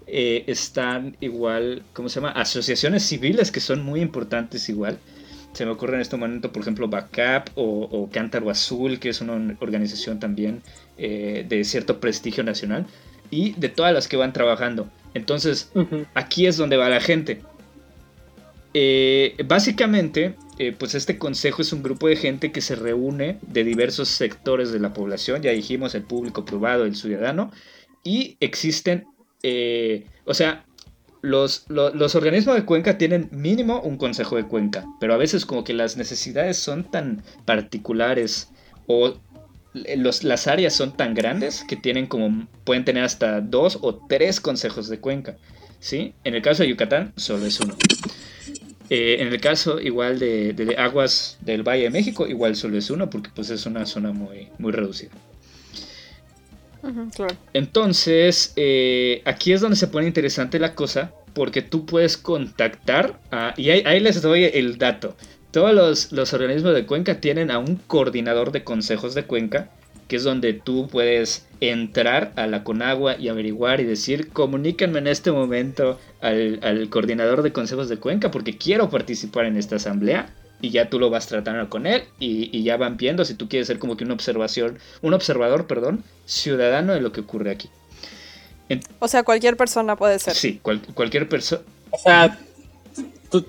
Eh, están igual, ¿cómo se llama? Asociaciones civiles que son muy importantes igual. Se me ocurre en este momento, por ejemplo, Backup o, o Cántaro Azul, que es una organización también eh, de cierto prestigio nacional, y de todas las que van trabajando. Entonces, uh -huh. aquí es donde va la gente. Eh, básicamente, eh, pues este consejo es un grupo de gente que se reúne de diversos sectores de la población, ya dijimos el público privado, el ciudadano, y existen, eh, o sea, los, los, organismos de cuenca tienen mínimo un consejo de cuenca, pero a veces como que las necesidades son tan particulares o los, las áreas son tan grandes que tienen como, pueden tener hasta dos o tres consejos de cuenca, ¿sí? En el caso de Yucatán, solo es uno. Eh, en el caso igual de, de, de, aguas del Valle de México, igual solo es uno porque pues es una zona muy, muy reducida. Entonces, eh, aquí es donde se pone interesante la cosa porque tú puedes contactar, y ahí, les doy el dato. Todos los, organismos de cuenca tienen a un coordinador de consejos de cuenca que es donde tú puedes entrar a la Conagua y averiguar y decir, comuníquenme en este momento al, coordinador de consejos de Cuenca porque quiero participar en esta asamblea y ya tú lo vas tratando con él y, y ya van viendo si tú quieres ser como que una observación, un observador, perdón, ciudadano de lo que ocurre aquí. En, o sea, cualquier persona puede ser. Sí, cual, cualquier persona. O sea, tú,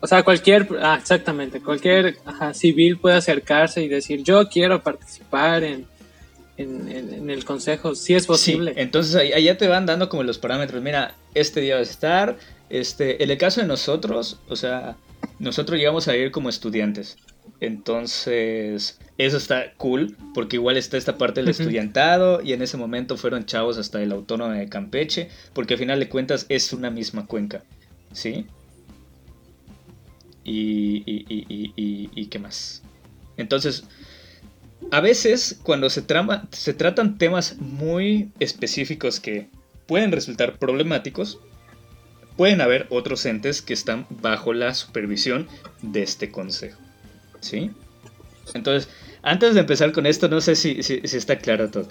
o sea, cualquier, ah, exactamente, cualquier ajá, civil puede acercarse y decir, yo quiero participar en, en, en, en el consejo, si es posible. Sí, entonces allá te van dando como los parámetros, mira, este día va a estar, este, en el caso de nosotros, o sea, nosotros llegamos a ir como estudiantes. Entonces, eso está cool, porque igual está esta parte del estudiantado y en ese momento fueron chavos hasta el autónomo de Campeche, porque al final de cuentas es una misma cuenca, ¿sí? Y, y, y, y qué más. Entonces, a veces cuando se, trama, se tratan temas muy específicos que pueden resultar problemáticos, pueden haber otros entes que están bajo la supervisión de este consejo. ¿Sí? Entonces, antes de empezar con esto, no sé si, está claro todo.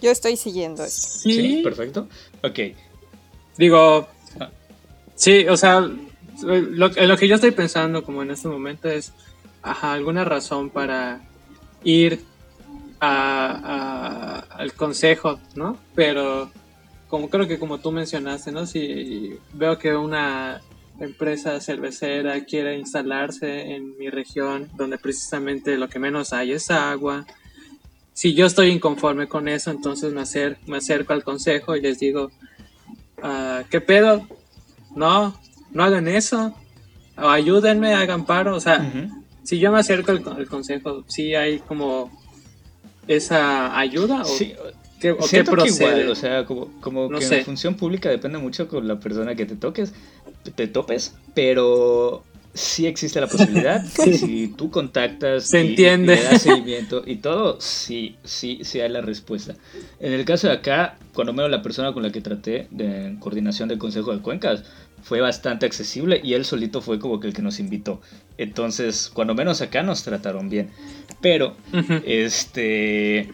Yo estoy siguiendo esto. Sí, perfecto. Ok. Digo, ah. sí, o sea, lo, lo que yo estoy pensando como en este momento es alguna razón para ir al consejo, ¿no? Pero como creo que como tú mencionaste, ¿no? Si veo que una empresa cervecera quiere instalarse en mi región donde precisamente lo que menos hay es agua, si yo estoy inconforme con eso, entonces me, me acerco al consejo y les digo, ah, ¿qué pedo? No, no hagan eso, o ayúdenme, hagan paro, o sea, si yo me acerco al, consejo, ¿sí hay como esa ayuda? ¿O sí, ¿qué, o qué procede? o sea, como, como que en función pública depende mucho con la persona que te toques, te topes, pero sí existe la posibilidad. Si tú contactas Se entiende. y, le das seguimiento y todo, sí, sí, sí hay la respuesta. En el caso de acá, cuando menos la persona con la que traté de coordinación del Consejo de Cuencas, fue bastante accesible y él solito fue como que el que nos invitó. Entonces, cuando menos acá nos trataron bien. Pero, este...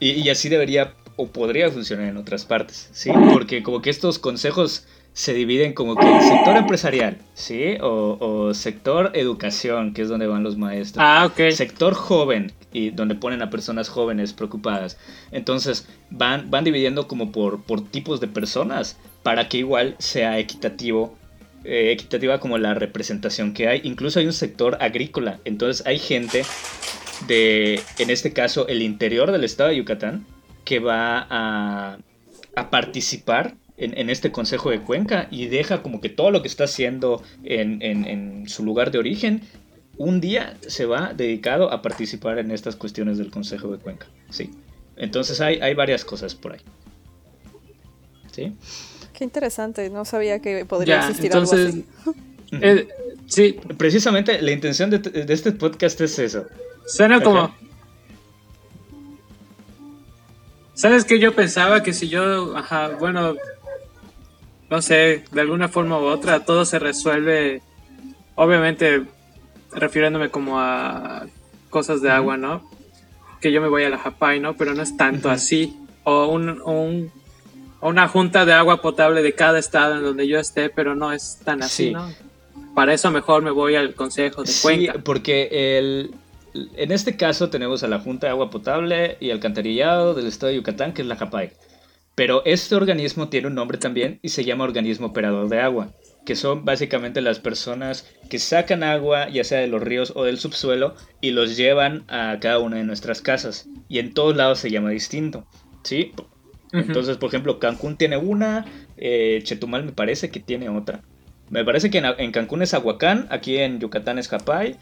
Y, así debería o podría funcionar en otras partes, ¿sí? Porque como que estos consejos se dividen como que el sector empresarial, ¿sí? O, sector educación, que es donde van los maestros. Ah, ok. Sector joven, y donde ponen a personas jóvenes preocupadas. Entonces van, van dividiendo como por, por tipos de personas para que igual sea equitativo, eh, equitativa como la representación que hay. Incluso hay un sector agrícola, entonces hay gente de, en este caso, el interior del estado de Yucatán, que va a, a participar en, este consejo de Cuenca y deja como que todo lo que está haciendo en, en, en su lugar de origen un día se va dedicado a participar en estas cuestiones del Consejo de Cuenca. Sí. Entonces hay, hay varias cosas por ahí. ¿Sí? Qué interesante, no sabía que podría existir algo así. Eh, sí. Precisamente la intención de, este podcast es eso. Suena como. ¿Sabes qué? Yo pensaba que si yo, ajá, bueno, no sé, de alguna forma u otra, todo se resuelve, obviamente, refiriéndome como a cosas de agua, ¿no? Que yo me voy a la Japay, ¿no? Pero no es tanto así. O un, un una junta de agua potable de cada estado en donde yo esté, pero no es tan así, ¿no? Para eso mejor me voy al Consejo de Cuenca. Sí, porque el, en este caso tenemos a la Junta de Agua Potable y Alcantarillado del estado de Yucatán, que es la JAPAI. Pero este organismo tiene un nombre también y se llama Organismo Operador de Agua, que son básicamente las personas que sacan agua, ya sea de los ríos o del subsuelo, y los llevan a cada una de nuestras casas. Y en todos lados se llama distinto. ¿Sí? Entonces, por ejemplo, Cancún tiene una, eh, Chetumal me parece que tiene otra. Me parece que en, Cancún es Aguacán, aquí en Yucatán es Japay,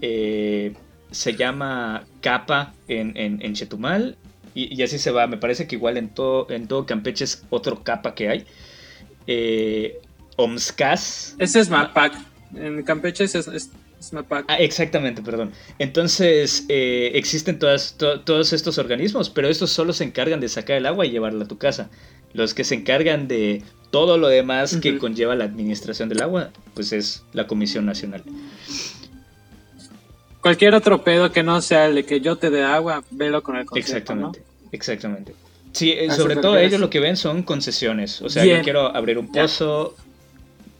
eh, se llama Capa en, Chetumal y, así se va. Me parece que igual en todo, en todo Campeche es otro Capa que hay. Eh, Omscas. Ese es Mapac. En Campeche es, es Ah, exactamente, perdón. Entonces, eh, existen todas, todos estos organismos, pero estos solo se encargan de sacar el agua y llevarla a tu casa. Los que se encargan de todo lo demás que conlleva la administración del agua, pues es la Comisión Nacional. Cualquier otro pedo que no sea el de que yo te dé agua, velo con el consejo, Exactamente, exactamente. Sí, eh, sobre todo ellos lo que ven son concesiones. O sea, yo quiero abrir un pozo,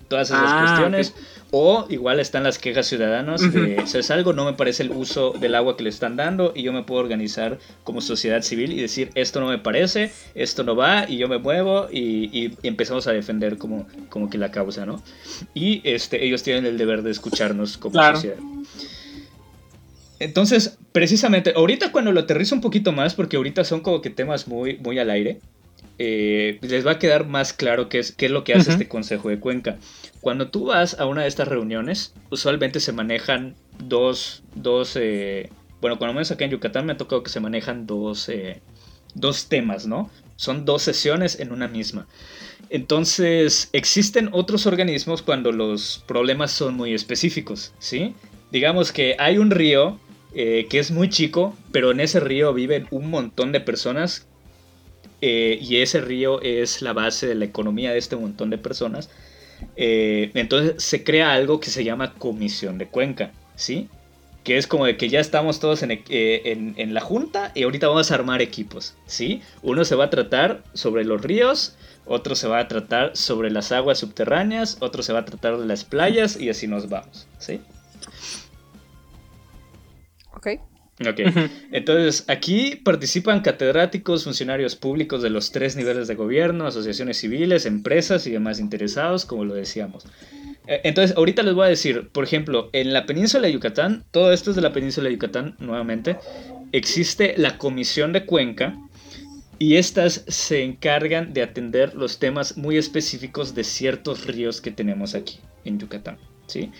todas esas ah, cuestiones. O igual están las quejas ciudadanas de, si es algo, no me parece el uso del agua que le están dando y yo me puedo organizar como sociedad civil y decir, esto no me parece, esto no va y yo me muevo y, empezamos a defender como, como que la causa, ¿no? Y este, ellos tienen el deber de escucharnos como sociedad. Entonces, precisamente, ahorita cuando lo aterrizo un poquito más, porque ahorita son como que temas muy, muy al aire, eh, les va a quedar más claro qué es, qué es lo que hace este Consejo de Cuenca. Cuando tú vas a una de estas reuniones, usualmente se manejan dos, dos eh, bueno, cuando menos acá en Yucatán me ha tocado que se manejan dos, eh, dos temas, ¿no? Son dos sesiones en una misma. Entonces, existen otros organismos cuando los problemas son muy específicos, ¿sí? Digamos que hay un río eh, que es muy chico, pero en ese río viven un montón de personas eh, y ese río es la base de la economía de este montón de personas. Eh, entonces se crea algo que se llama comisión de cuenca, ¿sí? Que es como de que ya estamos todos en, en, la junta y ahorita vamos a armar equipos, ¿sí? Uno se va a tratar sobre los ríos, otro se va a tratar sobre las aguas subterráneas, otro se va a tratar de las playas y así nos vamos, ¿sí? Ok. Ok, entonces aquí participan catedráticos, funcionarios públicos de los tres niveles de gobierno, asociaciones civiles, empresas y demás interesados, como lo decíamos. E, entonces, ahorita les voy a decir, por ejemplo, en la península de Yucatán, todo esto es de la península de Yucatán nuevamente, existe la Comisión de Cuenca y estas se encargan de atender los temas muy específicos de ciertos ríos que tenemos aquí en Yucatán. ¿Sí?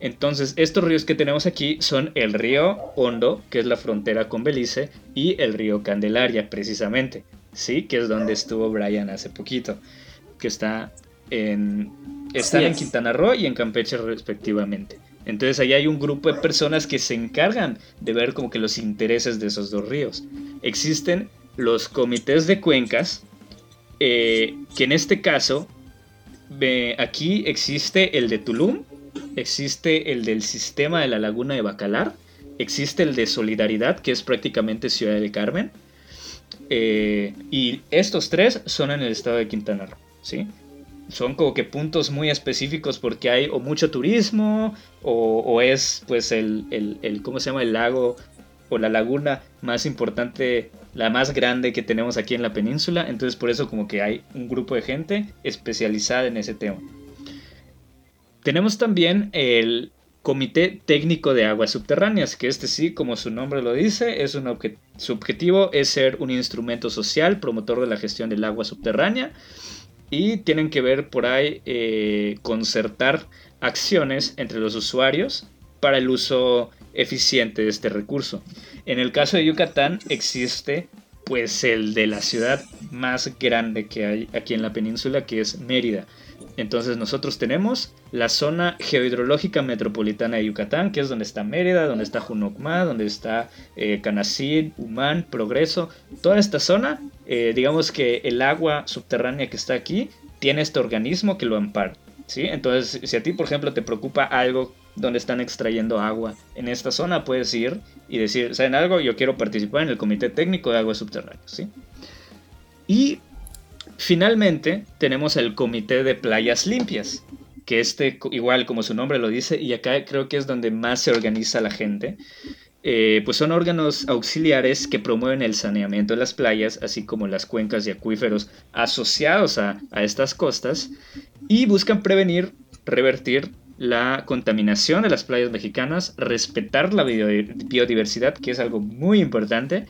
Entonces, estos ríos que tenemos aquí son el río Hondo, que es la frontera con Belice, y el río Candelaria, precisamente, ¿sí? Que es donde estuvo Brian hace poquito, que está en, está en Quintana Roo y en Campeche respectivamente. Entonces ahí hay un grupo de personas que se encargan de ver como que los intereses de esos dos ríos. Existen los comités de cuencas, eh, que en este caso, aquí existe el de Tulum, existe el del sistema de la laguna de Bacalar, existe el de Solidaridad, que es prácticamente Ciudad del Carmen, eh, y estos tres son en el estado de Quintana Roo, ¿sí? Son como que puntos muy específicos porque hay o mucho turismo o, es pues el, el, ¿cómo se llama? El lago o la laguna más importante, la más grande que tenemos aquí en la península. Entonces por eso como que hay un grupo de gente especializada en ese tema. Tenemos también el Comité Técnico de Aguas Subterráneas, que este sí, como su nombre lo dice, es un su objetivo es ser un instrumento social, promotor de la gestión del agua subterránea, y tienen que ver por ahí eh, concertar acciones entre los usuarios para el uso eficiente de este recurso. En el caso de Yucatán existe pues el de la ciudad más grande que hay aquí en la península, que es Mérida. Entonces nosotros tenemos la zona geohidrológica metropolitana de Yucatán, que es donde está Mérida, donde está Junocma, donde está eh, Canacín, Humán, Progreso. Toda esta zona, eh, digamos que el agua subterránea que está aquí tiene este organismo que lo ampara. ¿sí? Entonces, si a ti, por ejemplo, te preocupa algo donde están extrayendo agua en esta zona, puedes ir y decir, ¿saben algo? Yo quiero participar en el Comité Técnico de Aguas Subterráneas. ¿sí? Y Finalmente, tenemos el Comité de Playas Limpias, que este, igual como su nombre lo dice, y acá creo que es donde más se organiza la gente, eh, pues son órganos auxiliares que promueven el saneamiento de las playas, así como las cuencas y acuíferos asociados a, a estas costas, y buscan prevenir, revertir la contaminación de las playas mexicanas, respetar la biodiversidad, que es algo muy importante,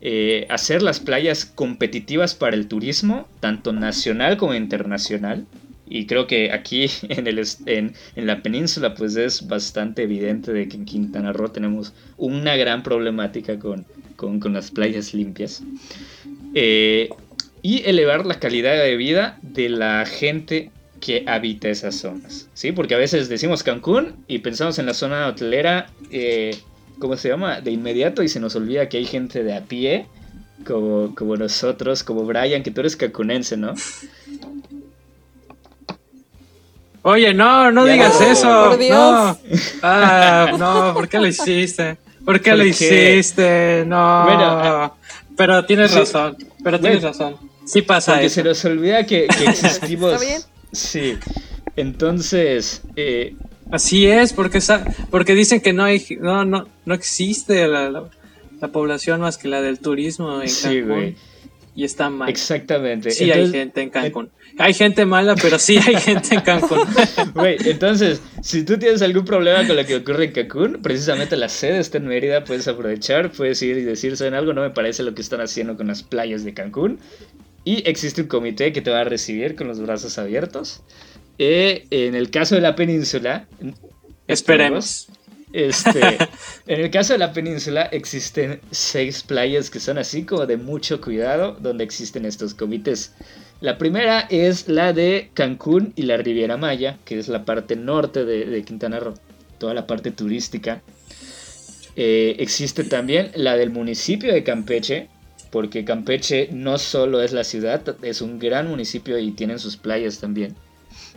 eh, hacer las playas competitivas para el turismo, tanto nacional como internacional. Y creo que aquí en, el, en, la península pues es bastante evidente de que en Quintana Roo tenemos una gran problemática con, las playas limpias. Eh, y elevar la calidad de vida de la gente que habita esas zonas. ¿sí? Porque a veces decimos Cancún y pensamos en la zona hotelera eh, ¿cómo se llama? De inmediato y se nos olvida que hay gente de a pie, como, como nosotros, como Brian, que tú eres cacunense, ¿no? Oye, no, no digas eso. No. Ah, no, ¿por qué lo hiciste? ¿Por qué lo hiciste? No. Bueno, pero tienes razón. Pero tienes razón. Sí pasa porque se nos olvida que, que existimos. ¿Está bien? Sí. Entonces, eh, Así es, porque, porque dicen que no hay, no, no, no existe la, población más que la del turismo en sí, Cancún. Y está mal. Exactamente. Sí hay gente en Cancún. Hay gente mala, pero sí hay gente en Cancún. Güey, entonces, si tú tienes algún problema con lo que ocurre en Cancún, precisamente la sede está en Mérida, puedes aprovechar, puedes ir y decir, ¿saben algo? No me parece lo que están haciendo con las playas de Cancún Y existe un comité que te va a recibir con los brazos abiertos. Eh, en el caso de la península... Esperemos. Este, en el caso de la península existen seis playas que son así como de mucho cuidado, donde existen estos comités. La primera es la de Cancún y la Riviera Maya, que es la parte norte de, Quintana Roo, toda la parte turística. Eh, existe también la del municipio de Campeche, porque Campeche no solo es la ciudad, es un gran municipio y tienen sus playas también.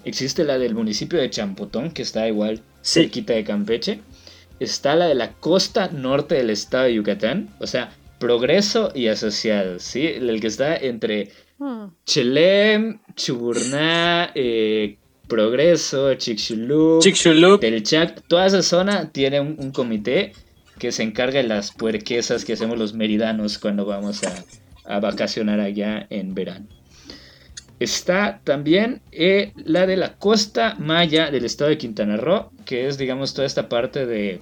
Existe la del municipio de Champotón, que está igual cerquita de Campeche está la de la costa norte del estado de Yucatán, o sea, Progreso y Asociados, ¿sí? El que está entre hmm. Chelem, Chuburná, eh, Progreso, Chicxulub, Del Chac, toda esa zona tiene un, comité que se encarga de las puerquesas que hacemos los meridanos cuando vamos a, a vacacionar allá en verano. Está también eh, la de la costa maya del estado de Quintana Roo, que es, digamos, toda esta parte de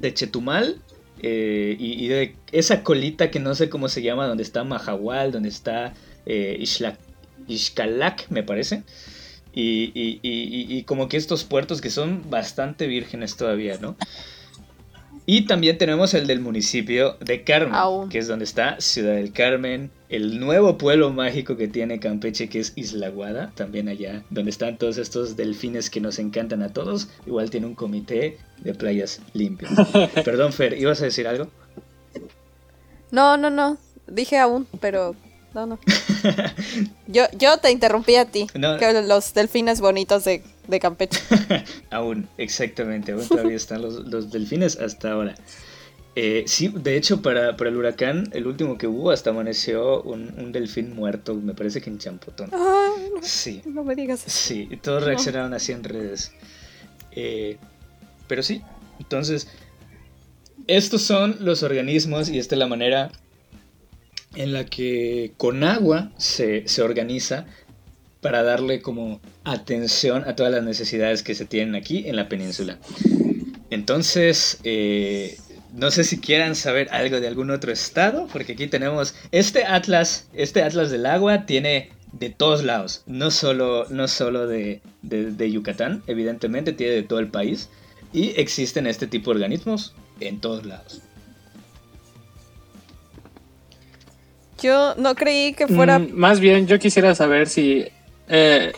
de Chetumal eh, y, de esa colita que no sé cómo se llama, donde está Mahahual, donde está eh, me parece. Y, y, como que estos puertos que son bastante vírgenes todavía, ¿no? Y también tenemos el del municipio de Carmen, que es donde está Ciudad del Carmen, el nuevo pueblo mágico que tiene Campeche, que es Isla Guada, también allá, donde están todos estos delfines que nos encantan a todos. Igual tiene un comité de playas limpias. Perdón, Fer, ¿ibas a decir algo? No, no, no. Dije aún, pero no, no. yo, yo te interrumpí a ti. Que los delfines bonitos de, Campeche. aún, exactamente. Aún todavía están los, delfines hasta ahora. Eh, sí, de hecho, para, el huracán, el último que hubo, hasta amaneció un, delfín muerto, me parece que en Champotón. sí. No me digas. Sí, todos reaccionaron así en redes. Eh, pero sí, entonces, estos son los organismos y esta es la manera en la que con agua se, organiza para darle como atención a todas las necesidades que se tienen aquí en la península. Entonces, eh, no sé si quieran saber algo de algún otro estado, porque aquí tenemos este atlas, este atlas del agua tiene de todos lados, no solo, no solo de, de Yucatán, evidentemente tiene de todo el país, y existen este tipo de organismos en todos lados. Yo no creí que fuera. Mm, más bien, yo quisiera saber si. Eh...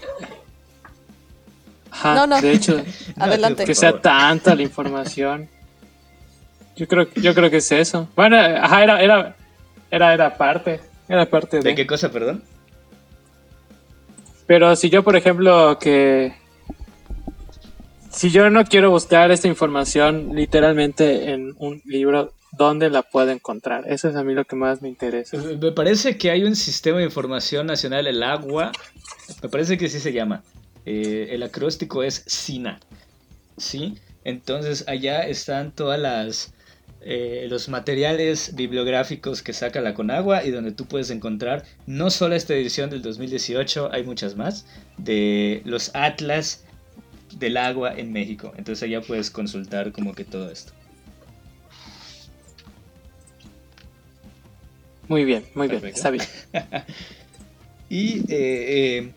no, no. De hecho, adelante. Que sea tanta la información. Yo creo, yo creo que es eso. Bueno, ajá, era, era, era, era parte. Era parte de. ¿De qué cosa, perdón? Pero si yo, por ejemplo, que. Si yo no quiero buscar esta información literalmente en un libro, dónde la puedo encontrar. Eso es a mí lo que más me interesa. Me parece que hay un sistema de información nacional, el agua, me parece que sí se llama. Eh, el acróstico es SINA. ¿Sí? Entonces allá están todas las... Eh, los materiales bibliográficos que saca la Conagua y donde tú puedes encontrar no solo esta edición del 2018, hay muchas más, de los atlas del agua en México. Entonces allá puedes consultar como que todo esto. Muy bien, muy bien, está bien. y eh, eh,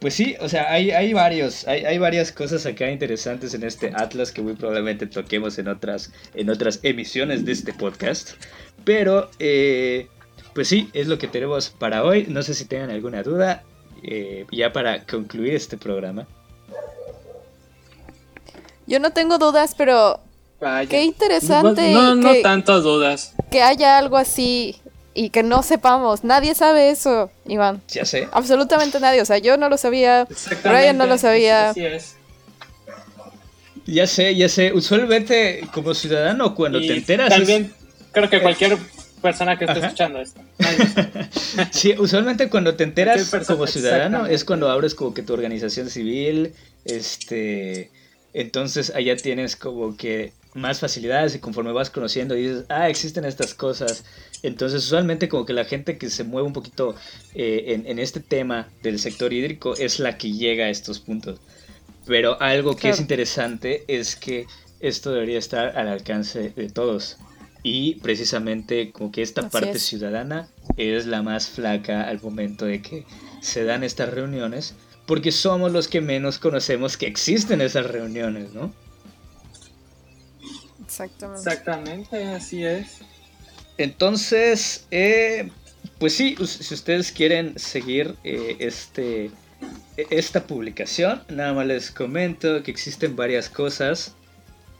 pues sí, o sea, hay, hay varios, hay, hay, varias cosas acá interesantes en este Atlas que muy probablemente toquemos en otras, en otras emisiones de este podcast. Pero, eh, pues sí, es lo que tenemos para hoy. No sé si tengan alguna duda, ya para concluir este programa. Yo no tengo dudas, pero Qué interesante. No, no, no tantas dudas. Que haya algo así y que no sepamos. Nadie sabe eso, Iván. Ya sé. Absolutamente nadie. O sea, yo no lo sabía. Brian no lo sabía. Así es. Ya sé, ya sé. Usualmente, como ciudadano, cuando te enteras. También creo que cualquier persona que esté escuchando esto. sí, usualmente cuando te enteras como ciudadano es cuando abres como que tu organización civil. Este. Entonces allá tienes como que más facilidades y conforme vas conociendo y dices, ah, existen estas cosas. Entonces, usualmente como que la gente que se mueve un poquito eh, en, este tema del sector hídrico es la que llega a estos puntos. Pero algo que es interesante es que esto debería estar al alcance de todos. y precisamente como que esta Así parte es. ciudadana es la más flaca al momento de que se dan estas reuniones, porque somos los que menos conocemos que existen esas reuniones, ¿no? Exactamente. Exactamente, así es. Entonces, eh, pues sí, us- si ustedes quieren seguir eh, este, e- esta publicación, nada más les comento que existen varias cosas.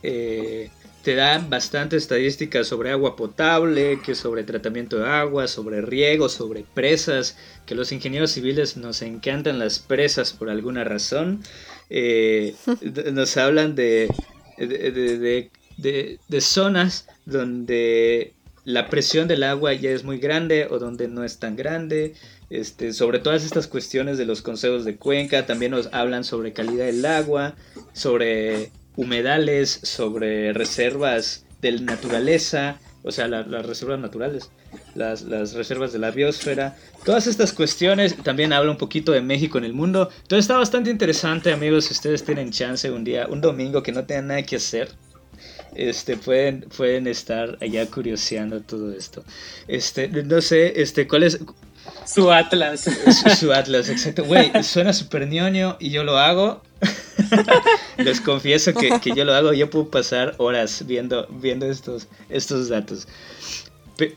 Eh, te dan bastante estadísticas sobre agua potable, que sobre tratamiento de agua, sobre riego, sobre presas, que los ingenieros civiles nos encantan las presas por alguna razón. Eh, nos hablan de- de- de- de zonas donde la presión del agua ya es muy grande o donde no es tan grande. Este, sobre todas estas cuestiones de los consejos de cuenca, también nos hablan sobre calidad del agua, sobre humedales, sobre reservas de naturaleza, o sea, la- las reservas naturales, las, las reservas de la biosfera, todas estas cuestiones, también habla un poquito de México en el mundo, entonces está bastante interesante amigos, si ustedes tienen chance un día, un domingo que no tengan nada que hacer, este, pueden, pueden estar allá curioseando todo esto. Este, no sé, este, ¿cuál es Su Atlas. su, su Atlas? Exacto, güey, suena súper ñoño y yo lo hago. Les confieso que, que yo lo hago, yo puedo pasar horas viendo, viendo estos, estos datos. Pe-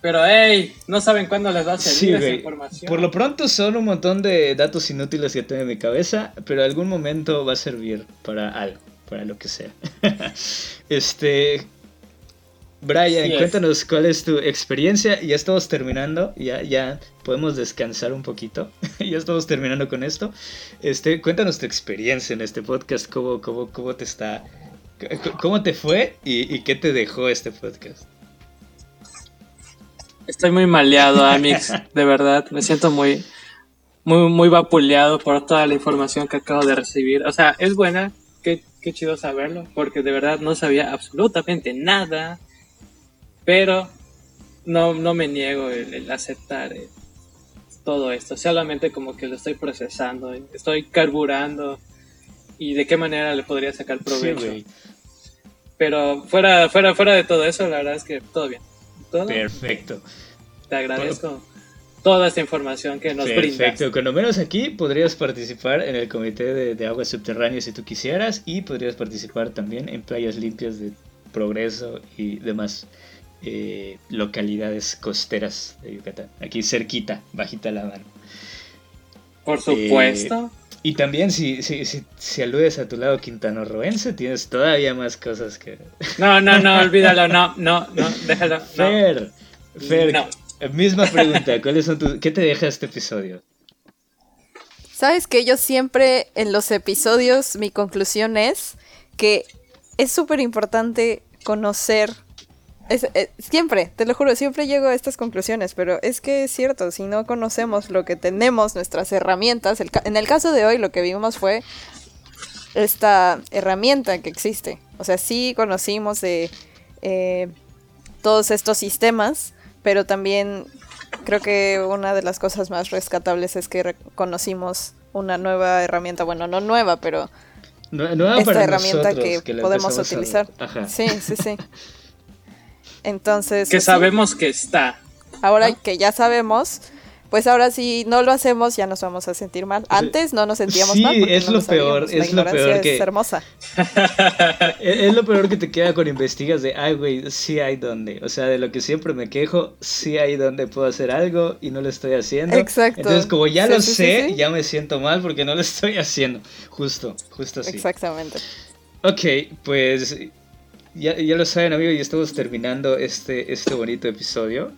Pero hey, no saben cuándo les va a servir Sí, esa información. Por lo pronto son un montón de datos inútiles que tengo en mi cabeza, pero algún momento va a servir para algo, para lo que sea. este. Brian, es. cuéntanos cuál es tu experiencia. Ya estamos terminando, ya, ya podemos descansar un poquito. ya estamos terminando con esto. Este, cuéntanos tu experiencia en este podcast, cómo, cómo, cómo te está. ¿Cómo te fue y, y qué te dejó este podcast? Estoy muy maleado, Amix, de verdad. Me siento muy, muy, muy vapuleado por toda la información que acabo de recibir. O sea, es buena, qué, qué chido saberlo, porque de verdad no sabía absolutamente nada. Pero no, no me niego el, el aceptar eh, todo esto. Solamente como que lo estoy procesando, eh, estoy carburando. Y de qué manera le podría sacar provecho. Pero fuera, fuera, fuera de todo eso, la verdad es que todo bien. Todo Perfecto. te agradezco toda esta información que nos brindas. Perfecto, cuando menos aquí podrías participar en el comité de, de aguas subterráneas si tú quisieras y podrías participar también en playas limpias de Progreso y demás eh, localidades costeras de Yucatán. Aquí cerquita, bajita la mano. Por supuesto. Y también si, si, si, si aludes a tu lado quintanarroense, tienes todavía más cosas que... No, no, no, olvídalo, no, no, no, déjalo. No. Fer, Fer, No. Misma pregunta, ¿cuáles son tus... ¿qué te deja este episodio? Sabes que yo siempre en los episodios mi conclusión es que es súper importante conocer. eh, siempre, te lo juro, siempre llego a estas conclusiones, pero es que es cierto, si no conocemos lo que tenemos, nuestras herramientas, en el caso de hoy lo que vimos fue esta herramienta que existe. O sea, sí conocimos de eh, todos estos sistemas, pero también creo que una de las cosas más rescatables es que conocimos una nueva herramienta, bueno, no nueva, pero Nue- Nueva esta para herramienta que, podemos a- utilizar. Ajá. Sí, sí, sí. Entonces, Que sí, sabemos que está. ahora ¿no? que ya sabemos, pues ahora si no lo hacemos ya nos vamos a sentir mal. Antes no nos sentíamos sí, mal porque es no lo peor, La es lo peor es que- hermosa. Es es lo peor que te queda cuando investigas de, ay, güey, sí hay donde. O sea, de lo que siempre me quejo, sí hay donde puedo hacer algo y no lo estoy haciendo. Exacto. Entonces, como ya Sí, lo sí, sí, sé, sí. ya me siento mal porque no lo estoy haciendo. Justo, justo así. Exactamente. Ok, pues ya, ya lo saben, amigos, ya estamos terminando este, este bonito episodio.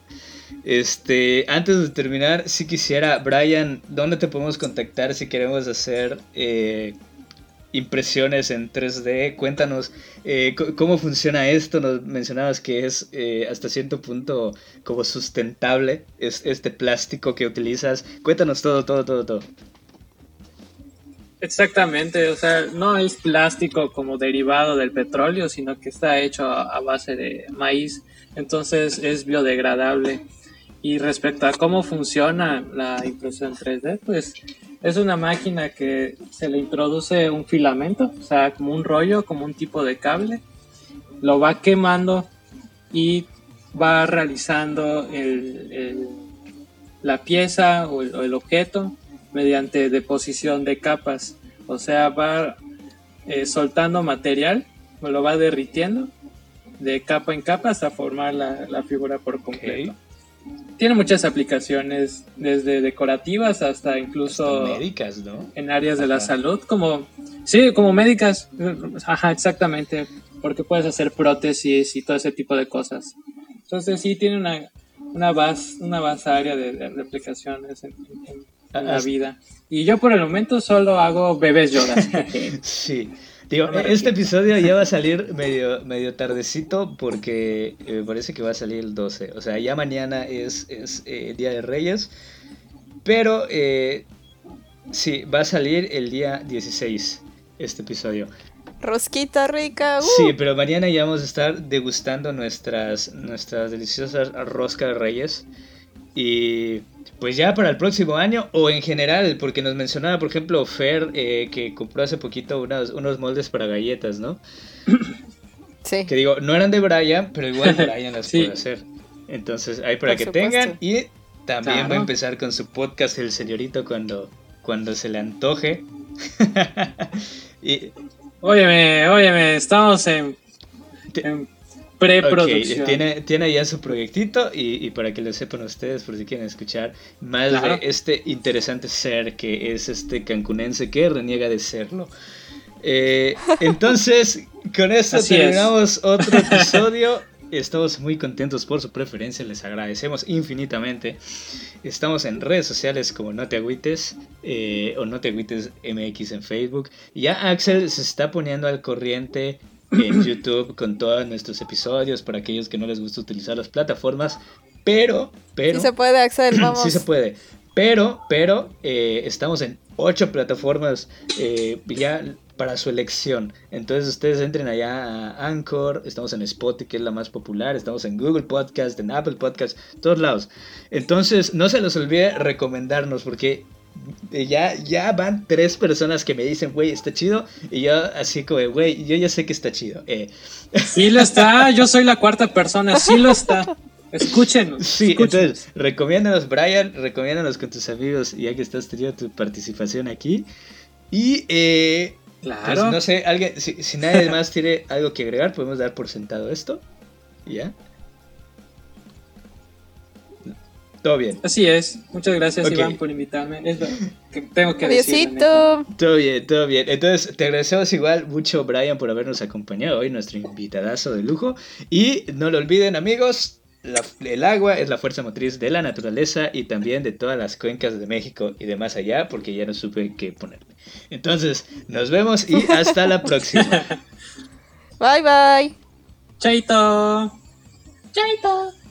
Este, antes de terminar, si quisiera, Brian, ¿dónde te podemos contactar si queremos hacer eh, impresiones en 3D? Cuéntanos eh, cómo funciona esto. Nos mencionabas que es eh, hasta cierto punto como sustentable es, este plástico que utilizas. Cuéntanos todo, todo, todo, todo. Exactamente, o sea, no es plástico como derivado del petróleo, sino que está hecho a base de maíz, entonces es biodegradable. Y respecto a cómo funciona la impresión 3D, pues es una máquina que se le introduce un filamento, o sea, como un rollo, como un tipo de cable, lo va quemando y va realizando el, la pieza o el, objeto mediante deposición de capas. O sea, va eh, soltando material, o lo va derritiendo de capa en capa hasta formar la, figura por completo. Tiene muchas aplicaciones, desde decorativas hasta incluso médicas, ¿no? En áreas de la salud, como sí, como médicas, ajá, exactamente, porque puedes hacer prótesis y todo ese tipo de cosas. Entonces sí tiene una, una base, una base área de, aplicaciones en, la vida. Y yo por el momento solo hago bebés lloras. sí. Digo, este episodio ya va a salir medio, medio tardecito porque me parece que va a salir el 12. O sea, ya mañana es, es eh, Día de Reyes. Pero eh, sí, va a salir el día 16 este episodio. Rosquita rica. Uh. Sí, pero mañana ya vamos a estar degustando nuestras, nuestras deliciosas rosca de Reyes. Y pues ya para el próximo año o en general, porque nos mencionaba, por ejemplo, Fer, eh, que compró hace poquito unos, unos moldes para galletas, ¿no? Sí. Que digo, no eran de Brian, pero igual Brian las puede hacer. Entonces, ahí para que tengan. Y también va a empezar con su podcast El Señorito cuando, cuando se le antoje. y... Óyeme, óyeme, estamos en Preproducción. tiene, tiene ya su proyectito y, para que lo sepan ustedes, por si quieren escuchar más de este interesante ser que es este cancunense que reniega de serlo. Eh, entonces, con esto terminamos otro episodio. Estamos muy contentos por su preferencia, les agradecemos infinitamente. Estamos en redes sociales como No Te Agüites eh, o No Te Agüites MX en Facebook. Ya Axel se está poniendo al corriente en YouTube con todos nuestros episodios para aquellos que no les gusta utilizar las plataformas. Pero, pero. Sí se puede, Axel, vamos. sí se puede. Pero, pero, eh, estamos en ocho plataformas eh, ya para su elección. Entonces ustedes entren allá a Anchor, estamos en Spotify, que es la más popular, estamos en Google Podcast, en Apple Podcast, todos lados. Entonces no se los olvide recomendarnos porque ya, ya van tres personas que me dicen, güey, está chido. Y yo así como, güey, yo ya sé que está chido. Eh. Sí lo está, yo soy la cuarta persona, sí lo está. Escúchenos. Sí, entonces, recomiéndanos, Brian, recomiéndanos con tus amigos, ya que estás teniendo tu participación aquí. Y, eh, pues, claro. no sé, alguien, si, si nadie más tiene algo que agregar, podemos dar por sentado esto. ¿Ya? Todo bien. Así es. Muchas gracias, Iván, por invitarme. Es lo que tengo que decir. Todo bien, todo bien. Entonces, te agradecemos igual mucho, Brian, por habernos acompañado hoy, nuestro invitadazo de lujo. Y no lo olviden, amigos, el agua es la fuerza motriz de la naturaleza y también de todas las cuencas de México y de más allá, porque ya no supe qué ponerme. Entonces, nos vemos y hasta la próxima. Bye, bye. Chaito. Chaito.